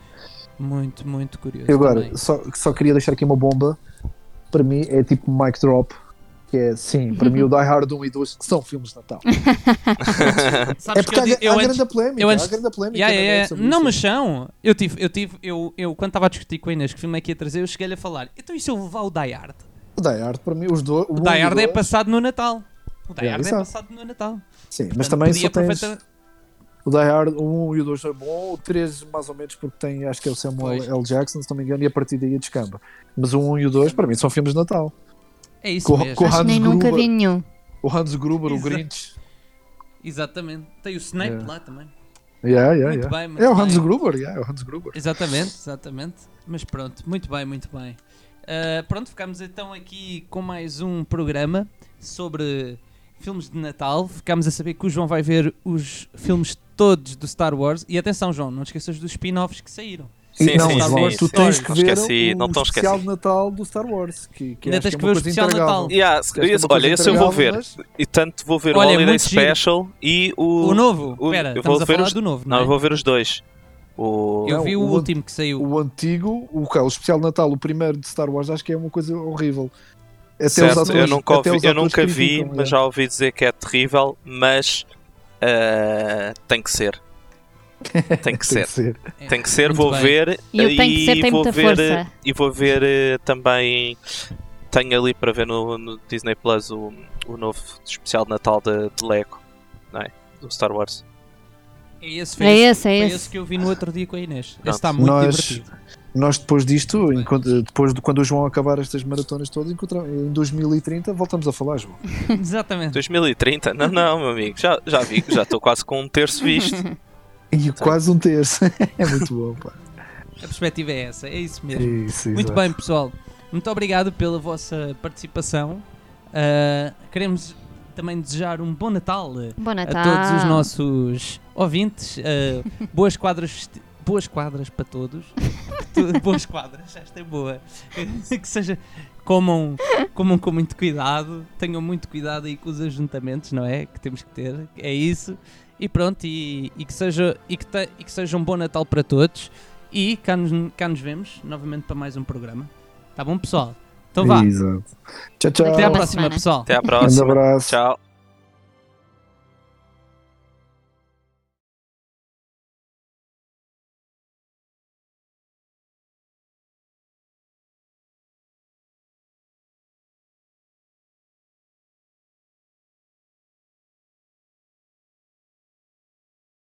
Muito, muito curioso. E agora, também. só, só queria deixar aqui uma bomba. Para mim é tipo mic drop. Que é, sim, para mim o (laughs) Die Hard 1 e 2 que são filmes de Natal. (laughs) É porque há, que eu, di- eu há antes, grande polémica. eu antes- há grande polémica. Yeah, yeah, Não, isso. mas são. Eu tive, eu tive, eu, eu quando estava a discutir com a Inês que filme é que ia trazer, eu cheguei-lhe a falar. Então e se eu levar o Die Hard? O Die Hard, para mim, os dois. O um Die Hard é passado no Natal. O Die Hard é passado no Natal. Sim, mas Portanto, também podia só tens. perfeitamente- O Die Hard 1 e o 2 é bom, o 3 mais ou menos porque tem, acho que é o Samuel Pois. L. Jackson, se não me engano, e a partir daí descamba. Mas o 1 e o 2, para mim, são filmes de Natal. É isso Com- mesmo. com- Acho que nem Hans nunca Gruber. vi nenhum. O Hans Gruber, o Exato. Grinch. Exatamente. Tem o Snape Yeah. lá também. Yeah, yeah, muito yeah. bem, muito É o Hans bem. Gruber, yeah, é o Hans Gruber. Exatamente, exatamente. Mas pronto, muito bem, muito bem. Ah, pronto, ficamos então aqui com mais um programa sobre filmes de Natal. Ficámos a saber que o João vai ver os filmes todos do Star Wars. E atenção, João, não te esqueças dos spin-offs que saíram. Sim, não, sim, João, sim, tu sim. tens que Não ver esqueci, o não tão especial esqueci. de Natal do Star Wars. Que, que Ainda tens que que é uma ver o especial de. Natal. Yeah, que é esse- olha, esse eu vou ver. mas- E tanto vou ver Olha, o Holiday giro. Special e o. O novo, o- espera, eu estamos vou a ver falar os- do novo, Não, não é? eu vou ver os dois. O... Eu Não, vi o, o- último que saiu. O antigo, o, o especial de Natal, o primeiro de Star Wars, acho que é uma coisa horrível. Até os certo, atores- eu nunca, até ouvi- os eu nunca vi, mas yeah. já ouvi dizer que é terrível, mas ah, tem que ser. (laughs) Tem que Tem ser. que ser. É, Tem que ser, vou bem. ver E o tem que ser tem vou muita ver, força. E vou ver eh, também. Tenho ali para ver no, no Disney Plus o, o novo especial de Natal de, de Lego, não é? Do Star Wars. É esse, foi É esse, esse, é foi esse. esse que eu vi no outro dia com a Inês. Esse está muito Nós- divertido. Nós depois disto, depois de quando o João acabar estas maratonas todas, em 2030 voltamos a falar, João. (laughs) Exatamente. 2030? Não, não, meu amigo, já, já vi, já estou quase com um terço visto. (laughs) E quase um terço. (laughs) é muito bom, pá. A perspectiva é essa, é isso mesmo. Isso, Muito bem, pessoal. Muito obrigado pela vossa participação. Uh, queremos também desejar um bom Natal Bom a Natal. todos os nossos ouvintes. Uh, boas quadras. festi- Boas quadras para todos. (laughs) Boas quadras, esta é boa. (laughs) que seja. Comam, comam com muito cuidado, tenham muito cuidado aí com os ajuntamentos, não é? Que temos que ter, é isso. E pronto, e, e que, seja, e, que te- e que seja um bom Natal para todos. E cá nos, cá nos vemos novamente para mais um programa. Tá bom, pessoal? Então vá. Exato. Tchau, tchau. Até à próxima, pessoal. Até à Um próxima. abraço. Tchau.